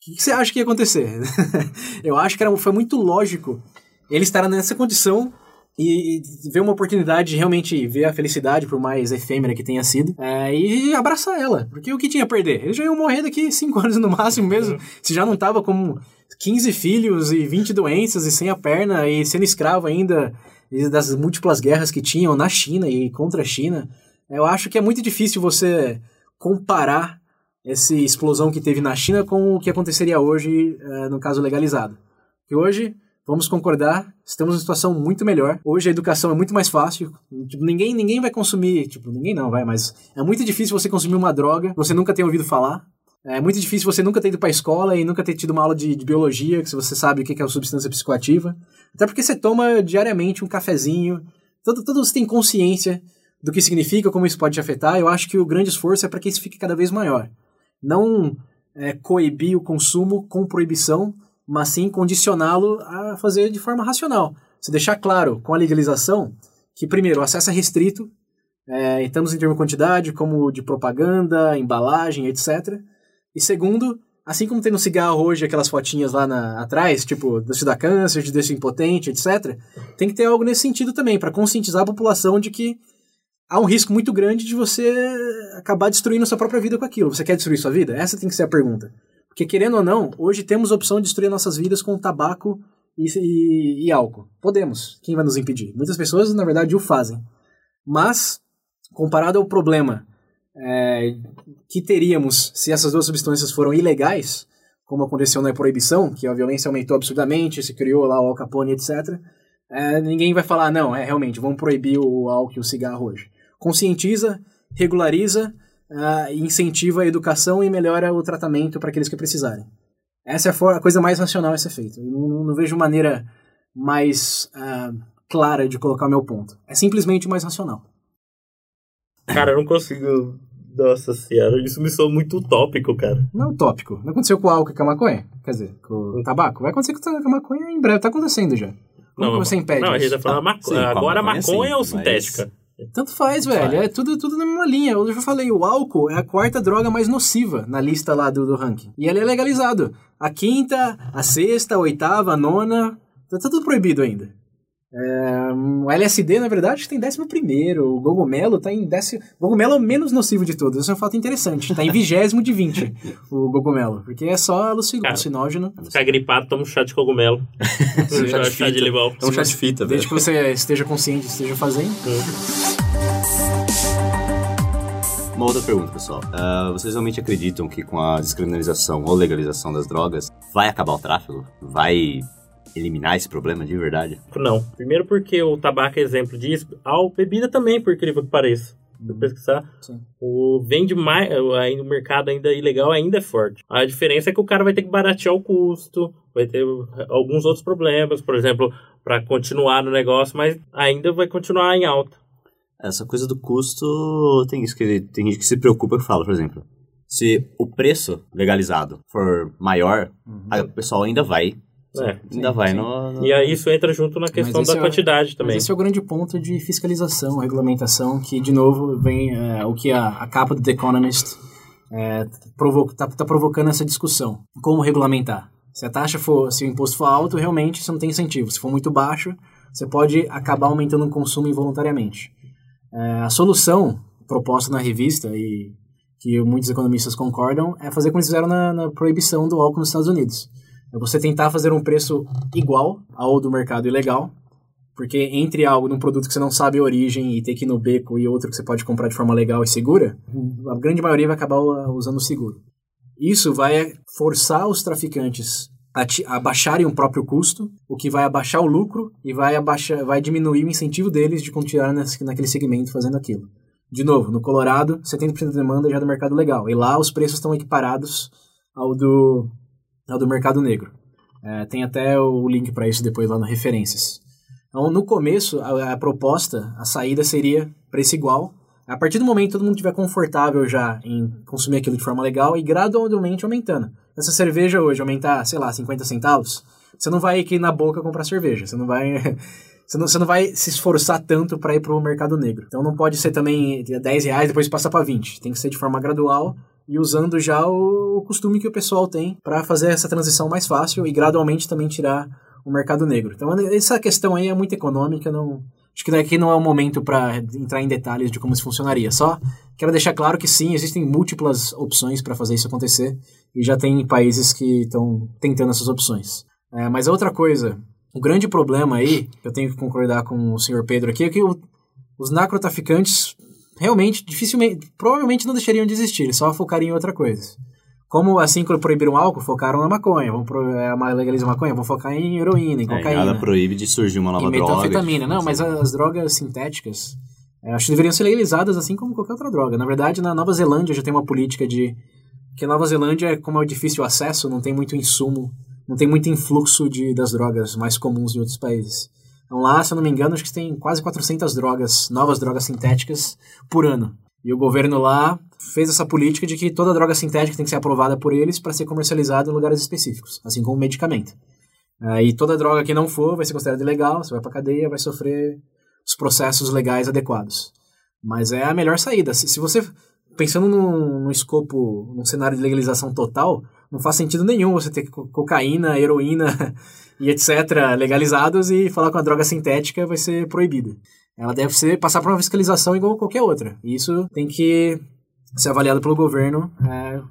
que, você acha que ia acontecer? eu acho que era, foi muito lógico ele estar nessa condição e, e ver uma oportunidade de realmente ver a felicidade, por mais efêmera que tenha sido, é, e abraçar ela. Porque o que tinha a perder? Eles já iam morrer daqui 5 anos no máximo mesmo. Se já não tava com 15 filhos e 20 doenças e sem a perna e sendo escravo ainda das múltiplas guerras que tinham na China e contra a China. Eu acho que é muito difícil você comparar essa explosão que teve na China com o que aconteceria hoje uh, no caso legalizado. Que hoje, vamos concordar, estamos em uma situação muito melhor. Hoje a educação é muito mais fácil. Tipo, ninguém, ninguém vai consumir, tipo, ninguém não vai, mas é muito difícil você consumir uma droga que você nunca tenha ouvido falar. É muito difícil você nunca ter ido para a escola e nunca ter tido uma aula de, de biologia, que você sabe o que é uma substância psicoativa. Até porque você toma diariamente um cafezinho, todo, todo você tem consciência do que significa, como isso pode te afetar. Eu acho que o grande esforço é para que isso fique cada vez maior não é, coibir o consumo com proibição, mas sim condicioná-lo a fazer de forma racional. Se deixar claro com a legalização que, primeiro, o acesso é restrito, é, estamos em termos de quantidade, como de propaganda, embalagem, etc. E segundo, assim como tem no cigarro hoje aquelas fotinhas lá na, atrás, tipo, deixa da câncer, de deixa impotente, etc., tem que ter algo nesse sentido também, para conscientizar a população de que há um risco muito grande de você acabar destruindo sua própria vida com aquilo. Você quer destruir sua vida? Essa tem que ser a pergunta. Porque, querendo ou não, hoje temos a opção de destruir nossas vidas com tabaco e, e, e álcool. Podemos. Quem vai nos impedir? Muitas pessoas, na verdade, o fazem. Mas, comparado ao problema é, que teríamos se essas duas substâncias foram ilegais, como aconteceu na proibição, que a violência aumentou absurdamente, se criou lá o Al Capone, etc., é, ninguém vai falar, não, é realmente, vamos proibir o álcool e o cigarro hoje conscientiza, regulariza, uh, incentiva a educação e melhora o tratamento para aqueles que precisarem. Essa é a, coisa mais racional a ser feita. Eu não, não vejo maneira mais uh, clara de colocar o meu ponto. É simplesmente mais racional. Cara, eu não consigo. Nossa senhora, isso me soa muito utópico, cara. Não é utópico. Não aconteceu com o álcool e com a maconha. Quer dizer, com o tabaco. Vai acontecer com a maconha em breve. Tá acontecendo já. Como você impede Não, a gente tá falando Ah, maco... sim, com a agora maconha, maconha sim, ou mas- sintética? Tanto faz, velho. Faz. É tudo, tudo na mesma linha. Eu já falei, o álcool é a quarta droga mais nociva na lista lá do, do ranking. E ele é legalizado. A quinta, a sexta, a oitava, a nona. Tá tudo proibido ainda. É, o LSD, na verdade, tem décimo primeiro. O Gogomelo tá em décimo... O Gogomelo é o menos nocivo de todos. Esse é um fato interessante. Tá em vigésimo de 20, o Gogomelo. Porque é só alucin- alucinógeno. Ficar gripado, toma um chá de cogumelo. Um chá de chá de fita. limão. É um chá de fita, Desde velho. que você esteja consciente, esteja fazendo. Uma outra pergunta, pessoal. Ah, vocês realmente acreditam que com a descriminalização ou legalização das drogas vai acabar o tráfico? Vai eliminar esse problema de verdade? Não. Primeiro porque o tabaco é exemplo disso. A bebida também, por incrível que pareça. Se eu pesquisar, Sim. o vende mais, ainda o mercado ainda ilegal ainda é forte. A diferença é que o cara vai ter que baratear o custo, vai ter alguns outros problemas, por exemplo, para continuar no negócio, mas ainda vai continuar em alta. Essa coisa do custo, tem isso que tem gente que se preocupa que fala, por exemplo, se o preço legalizado for maior, aí o pessoal ainda vai, É. ainda Sim, vai sim. no, no- E aí isso entra junto na questão da é quantidade também. Mas esse é o grande ponto de fiscalização, regulamentação, que, de novo, vem é, o que a, a capa do The Economist está tá provocando essa discussão. Como regulamentar? Se a taxa for, se o imposto for alto, realmente você não tem incentivo. Se for muito baixo, você pode acabar aumentando o consumo involuntariamente. É, a solução proposta na revista, e que muitos economistas concordam, é fazer como eles fizeram na, na proibição do álcool nos Estados Unidos. É você tentar fazer um preço igual ao do mercado ilegal, porque entre algo num produto que você não sabe a origem e ter que ir no beco e outro que você pode comprar de forma legal e segura, a grande maioria vai acabar uh, usando o seguro. Isso vai forçar os traficantes a, baixarem o próprio custo, o que vai abaixar o lucro e vai, abaixar, vai diminuir o incentivo deles de continuar naquele segmento fazendo aquilo. De novo, no Colorado, 70% da demanda já é do mercado legal. E lá os preços estão equiparados ao do, ao do mercado negro. É, tem até o link para isso depois lá no Referências. Então, no começo, a, a proposta, a saída seria preço igual. A partir do momento que todo mundo estiver confortável já em consumir aquilo de forma legal e gradualmente aumentando. Essa cerveja hoje aumentar, sei lá, 50 centavos, você não vai aqui na boca comprar cerveja. Você não vai. Você não, você não vai se esforçar tanto para ir para o mercado negro. Então não pode ser também 10 reais depois passar para 20. Tem que ser de forma gradual e usando já o, costume que o pessoal tem para fazer essa transição mais fácil e gradualmente também tirar o mercado negro. Então essa questão aí é muito econômica, não acho que daqui não é o momento para entrar em detalhes de como isso funcionaria. Só quero deixar claro que sim, existem múltiplas opções para fazer isso acontecer e já tem países que estão tentando essas opções. É, mas outra coisa, o grande problema aí, eu tenho que concordar com o senhor Pedro aqui, é que o, os narcotraficantes realmente, dificilmente, provavelmente não deixariam de existir, eles só focariam em outra coisa. Como assim que proibiram o álcool, focaram na maconha, vão pro, é, legalizar maconha, vão focar em heroína, em É, cocaína. nada proíbe de surgir uma nova e droga. metanfetamina. tipo, Não, mas assim. as drogas sintéticas, é, acho que deveriam ser legalizadas assim como qualquer outra droga. Na verdade, na Nova Zelândia já tem uma política de que a Nova Zelândia, como é difícil o acesso, não tem muito insumo, não tem muito influxo de, das drogas mais comuns de outros países. Então lá, se eu não me engano, acho que tem quase 400 drogas, novas drogas sintéticas por ano. E o governo lá fez essa política de que toda droga sintética tem que ser aprovada por eles para ser comercializada em lugares específicos, assim como medicamento. Aí toda droga que não for vai ser considerada ilegal, você vai para cadeia, vai sofrer os processos legais adequados. Mas é a melhor saída. Se, se você pensando num, escopo, num cenário de legalização total, não faz sentido nenhum você ter co cocaína, heroína e etc. legalizados e falar que uma droga sintética vai ser proibida. Ela deve ser passar por uma fiscalização igual qualquer outra. E isso tem que ser avaliado pelo governo é,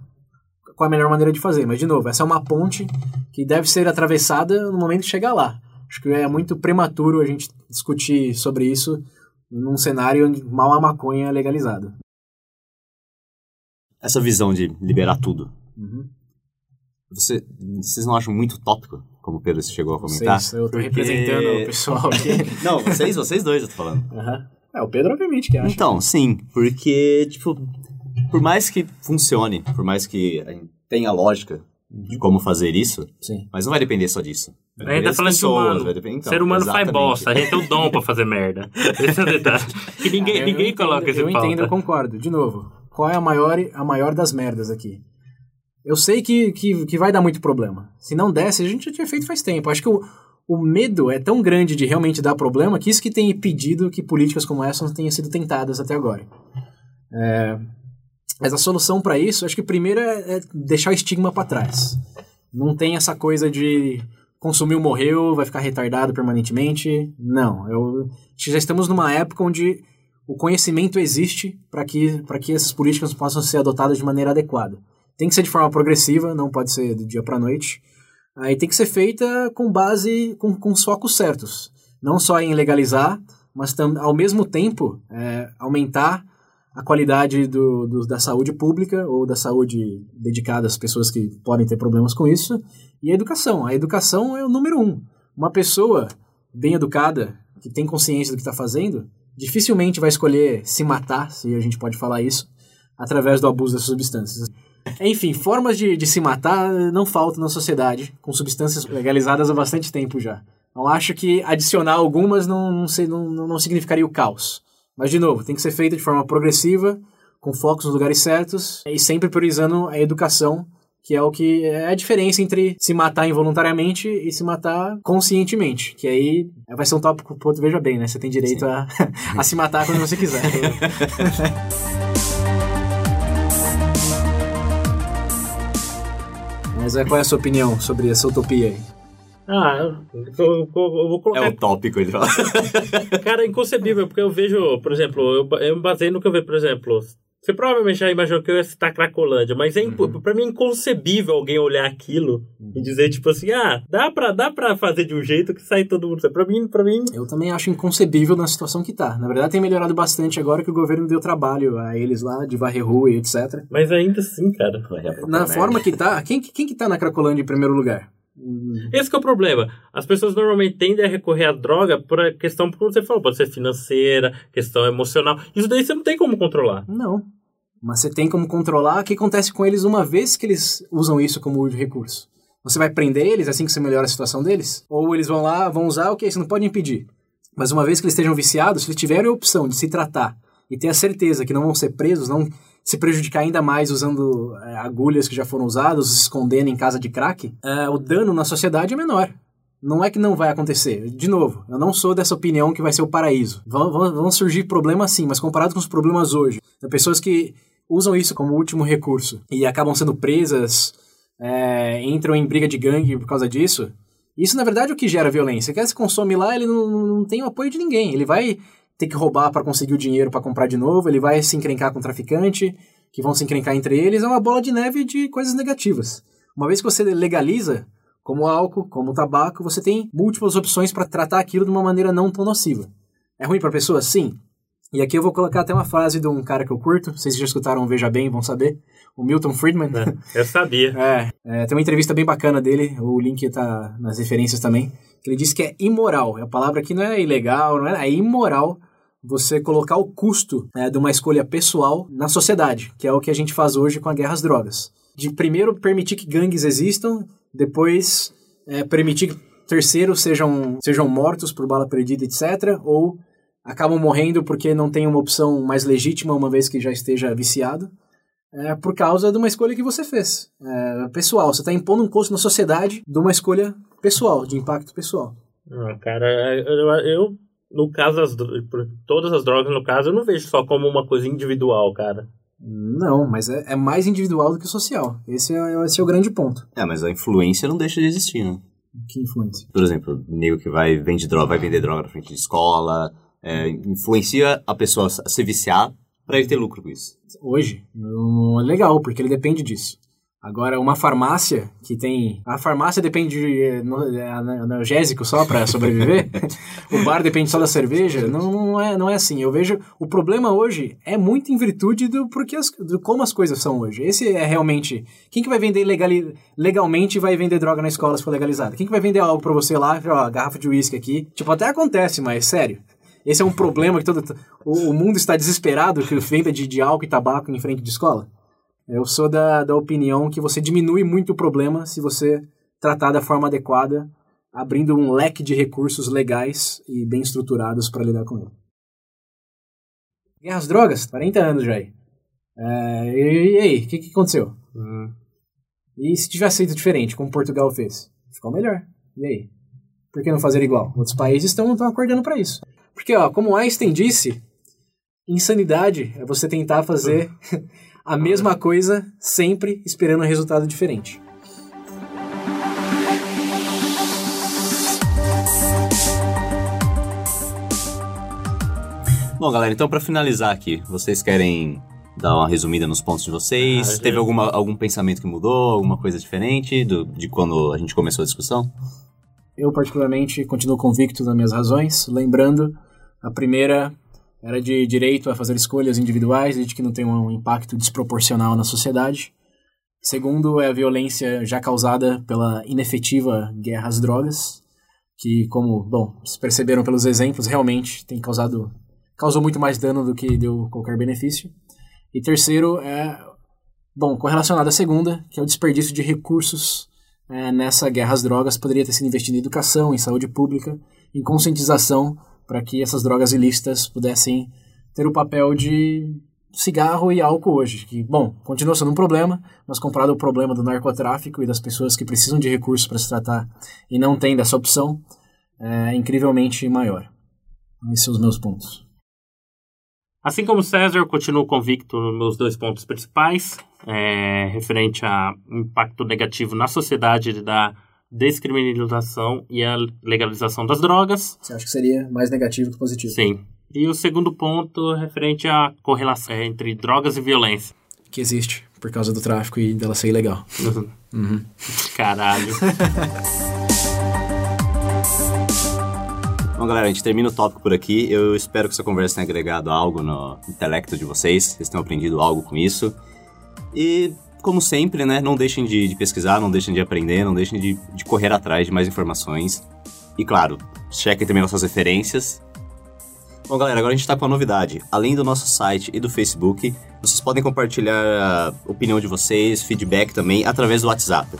qual a melhor maneira de fazer. Mas, de novo, essa é uma ponte que deve ser atravessada no momento que chegar lá. Acho que é muito prematuro a gente discutir sobre isso num cenário onde mal a maconha é legalizada. Essa visão de liberar tudo, Uhum. você, vocês não acham muito tópico, como o Pedro chegou a comentar? Vocês, eu tô Porque- representando o pessoal aqui. Não, vocês, vocês dois eu tô falando. Aham. É, o Pedro, obviamente, que acha. Então, sim, porque, tipo, por mais que funcione, por mais que tenha lógica de como fazer isso, Sim. mas não vai depender só disso. A gente tá falando de pessoas, humano. vai depender- então, ser humano faz exatamente. bosta, a gente tem o dom pra fazer merda. Esse é o detalhe. Que ninguém, Ah, ninguém entendo, coloca esse Eu entendo, eu pauta. concordo. De novo, qual é a maior, a maior das merdas aqui? Eu sei que, que, que vai dar muito problema. Se não desse, a gente já tinha feito faz tempo. Acho que o, o medo é tão grande de realmente dar problema que isso que tem impedido que políticas como essa não tenham sido tentadas até agora. É, mas a solução para isso, acho que primeiro é, é deixar o estigma para trás. Não tem essa coisa de consumiu, morreu, vai ficar retardado permanentemente. Não, eu, já estamos numa época onde o conhecimento existe para que, que essas políticas possam ser adotadas de maneira adequada. Tem que ser de forma progressiva, não pode ser do dia para noite. Aí tem que ser feita com base, com, com os focos certos. Não só em legalizar, mas ao mesmo tempo é, aumentar a qualidade do, do, da saúde pública ou da saúde dedicada às pessoas que podem ter problemas com isso e a educação. A educação é o número um. Uma pessoa bem educada, que tem consciência do que está fazendo, dificilmente vai escolher se matar, se a gente pode falar isso, através do abuso dessas substâncias. Enfim, formas de, de se matar não faltam na sociedade, com substâncias legalizadas há bastante tempo já. Não acho que adicionar algumas não, não, sei, não, não significaria o caos. Mas, de novo, tem que ser feito de forma progressiva, com focos nos lugares certos e sempre priorizando a educação, que é o que é a diferença entre se matar involuntariamente e se matar conscientemente. Que aí vai ser um tópico, pô, veja bem, né? Você tem direito a, a se matar quando você quiser. Mas é, qual é a sua opinião sobre essa utopia aí? Ah, eu, eu, eu vou colocar. É utópico, ele fala. Cara, é inconcebível, porque eu vejo, por exemplo, eu, eu me baseio no que eu vejo, por exemplo. Você provavelmente já imaginou que eu ia citar Cracolândia, mas é uhum. pra mim é inconcebível alguém olhar aquilo uhum. e dizer, tipo assim, ah, dá pra, dá pra fazer de um jeito que sai todo mundo. Pra mim, pra mim. Eu também acho inconcebível na situação que tá. Na verdade, tem melhorado bastante agora que o governo deu trabalho a eles lá, de varrer rua e etc. Mas ainda assim, cara. Na forma que tá, quem, quem que tá na Cracolândia em primeiro lugar? Hum. Esse é o problema. As pessoas normalmente tendem a recorrer à droga por questão, como você falou, pode ser financeira, questão emocional. Isso daí você não tem como controlar. Não. Mas você tem como controlar o que acontece com eles uma vez que eles usam isso como recurso. Você vai prender eles assim que você melhora a situação deles? Ou eles vão lá, vão usar, ok, você não pode impedir. Mas uma vez que eles estejam viciados, se eles tiverem a opção de se tratar e ter a certeza que não vão ser presos, não se prejudicar ainda mais usando é, agulhas que já foram usadas, se escondendo em casa de crack, é, o dano na sociedade é menor. Não é que não vai acontecer. De novo, eu não sou dessa opinião que vai ser o paraíso. Vão, vão, vão surgir problemas sim, mas comparado com os problemas hoje, de pessoas que usam isso como último recurso e acabam sendo presas, é, entram em briga de gangue por causa disso, isso na verdade é o que gera violência. Quer se consome lá, ele não, não tem o apoio de ninguém. Ele vai ter que roubar para conseguir o dinheiro para comprar de novo, ele vai se encrencar com o traficante, que vão se encrencar entre eles, é uma bola de neve de coisas negativas. Uma vez que você legaliza, como o álcool, como o tabaco, você tem múltiplas opções para tratar aquilo de uma maneira não tão nociva. É ruim para a pessoa? Sim. E aqui eu vou colocar até uma frase de um cara que eu curto, vocês já escutaram Veja Bem, vão saber, o Milton Friedman. É, eu sabia. é, é, tem uma entrevista bem bacana dele, o link está nas referências também, que ele diz que é imoral, a palavra aqui não é ilegal, não é, é imoral você colocar o custo né, de uma escolha pessoal na sociedade, que é o que a gente faz hoje com a guerra às drogas. De primeiro permitir que gangues existam, depois é, permitir que terceiros sejam, sejam mortos por bala perdida, etc., ou acabam morrendo porque não tem uma opção mais legítima, uma vez que já esteja viciado, é, por causa de uma escolha que você fez. É, pessoal, você está impondo um custo na sociedade de uma escolha pessoal, de impacto pessoal. Ah, cara, eu, eu no caso, das, todas as drogas, no caso, eu não vejo só como uma coisa individual, cara. Não, mas é, é mais individual do que social. Esse é, esse é o grande ponto. É, mas a influência não deixa de existir, né? Que influência? Por exemplo, o nego que vai vende droga, vai vender droga na frente de escola, é, influencia a pessoa a se viciar para ele ter lucro com isso. Hoje, não é legal, porque ele depende disso. Agora, uma farmácia que tem. A farmácia depende de é, analgésico só para sobreviver. o bar depende só da cerveja. Não, não, é, não é assim. Eu vejo. O problema hoje é muito em virtude do, porque as, do como as coisas são hoje. Esse é realmente. Quem que vai vender legal, legalmente vai vender droga na escola se for legalizada? Quem que vai vender algo para você lá? Ó, garrafa de uísque aqui. Tipo, até acontece, mas sério. Esse é um problema que todo. O, o mundo está desesperado que venda de, de álcool e tabaco em frente de escola. Eu sou da, da opinião que você diminui muito o problema se você tratar da forma adequada, abrindo um leque de recursos legais e bem estruturados para lidar com ele. Guerra às drogas, 40 anos já aí. É, e, e, aí, o que, que aconteceu? Uhum. E se tivesse feito diferente, como Portugal fez? Ficou melhor. E aí? Por que não fazer igual? Outros países estão, acordando para isso. Porque, ó, como Einstein disse, insanidade é você tentar fazer a mesma coisa sempre esperando um resultado diferente. Bom, galera, então para finalizar aqui, vocês querem dar uma resumida nos pontos de vocês? Ah, Teve alguma, algum pensamento que mudou? Alguma coisa diferente do, de quando a gente começou a discussão? Eu, particularmente, continuo convicto das minhas razões. Lembrando, a primeira era de direito a fazer escolhas individuais, desde que não tenham um impacto desproporcional na sociedade. Segundo, é a violência já causada pela inefetiva guerra às drogas, que, como, bom, se perceberam pelos exemplos, realmente tem causado causou muito mais dano do que deu qualquer benefício. E terceiro é, bom, correlacionado à segunda, que é o desperdício de recursos é, nessa guerra às drogas poderia ter sido investido em educação, em saúde pública, em conscientização para que essas drogas ilícitas pudessem ter o papel de cigarro e álcool hoje. Que, bom, continua sendo um problema, mas comparado ao problema do narcotráfico e das pessoas que precisam de recursos para se tratar e não têm dessa opção, é incrivelmente maior. Esses são os meus pontos. Assim como César, continuo convicto nos meus dois pontos principais, é, referente ao impacto negativo na sociedade da descriminalização e a legalização das drogas. Você acha que seria mais negativo que positivo? Sim. E o segundo ponto referente à correlação entre drogas e violência. Que existe, por causa do tráfico e dela ser ilegal. Uhum. Caralho. Bom, galera, a gente termina o tópico por aqui. Eu espero que essa conversa tenha agregado algo no intelecto de vocês, vocês tenham aprendido algo com isso. E, como sempre, né, não deixem de, de pesquisar, não deixem de aprender, não deixem de, de correr atrás de mais informações. E, claro, chequem também nossas referências. Bom, galera, agora a gente tá com uma novidade. Além do nosso site e do Facebook, vocês podem compartilhar a opinião de vocês, feedback também, através do WhatsApp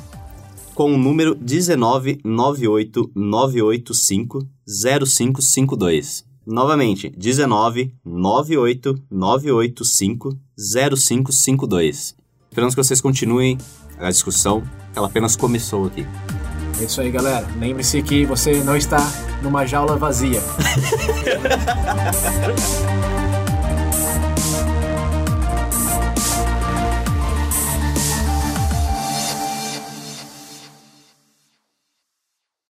com o número 19985-05552. Novamente, 1998985-05552. Esperamos que vocês continuem a discussão, que ela apenas começou aqui. É isso aí, galera. Lembre-se que você não está numa jaula vazia.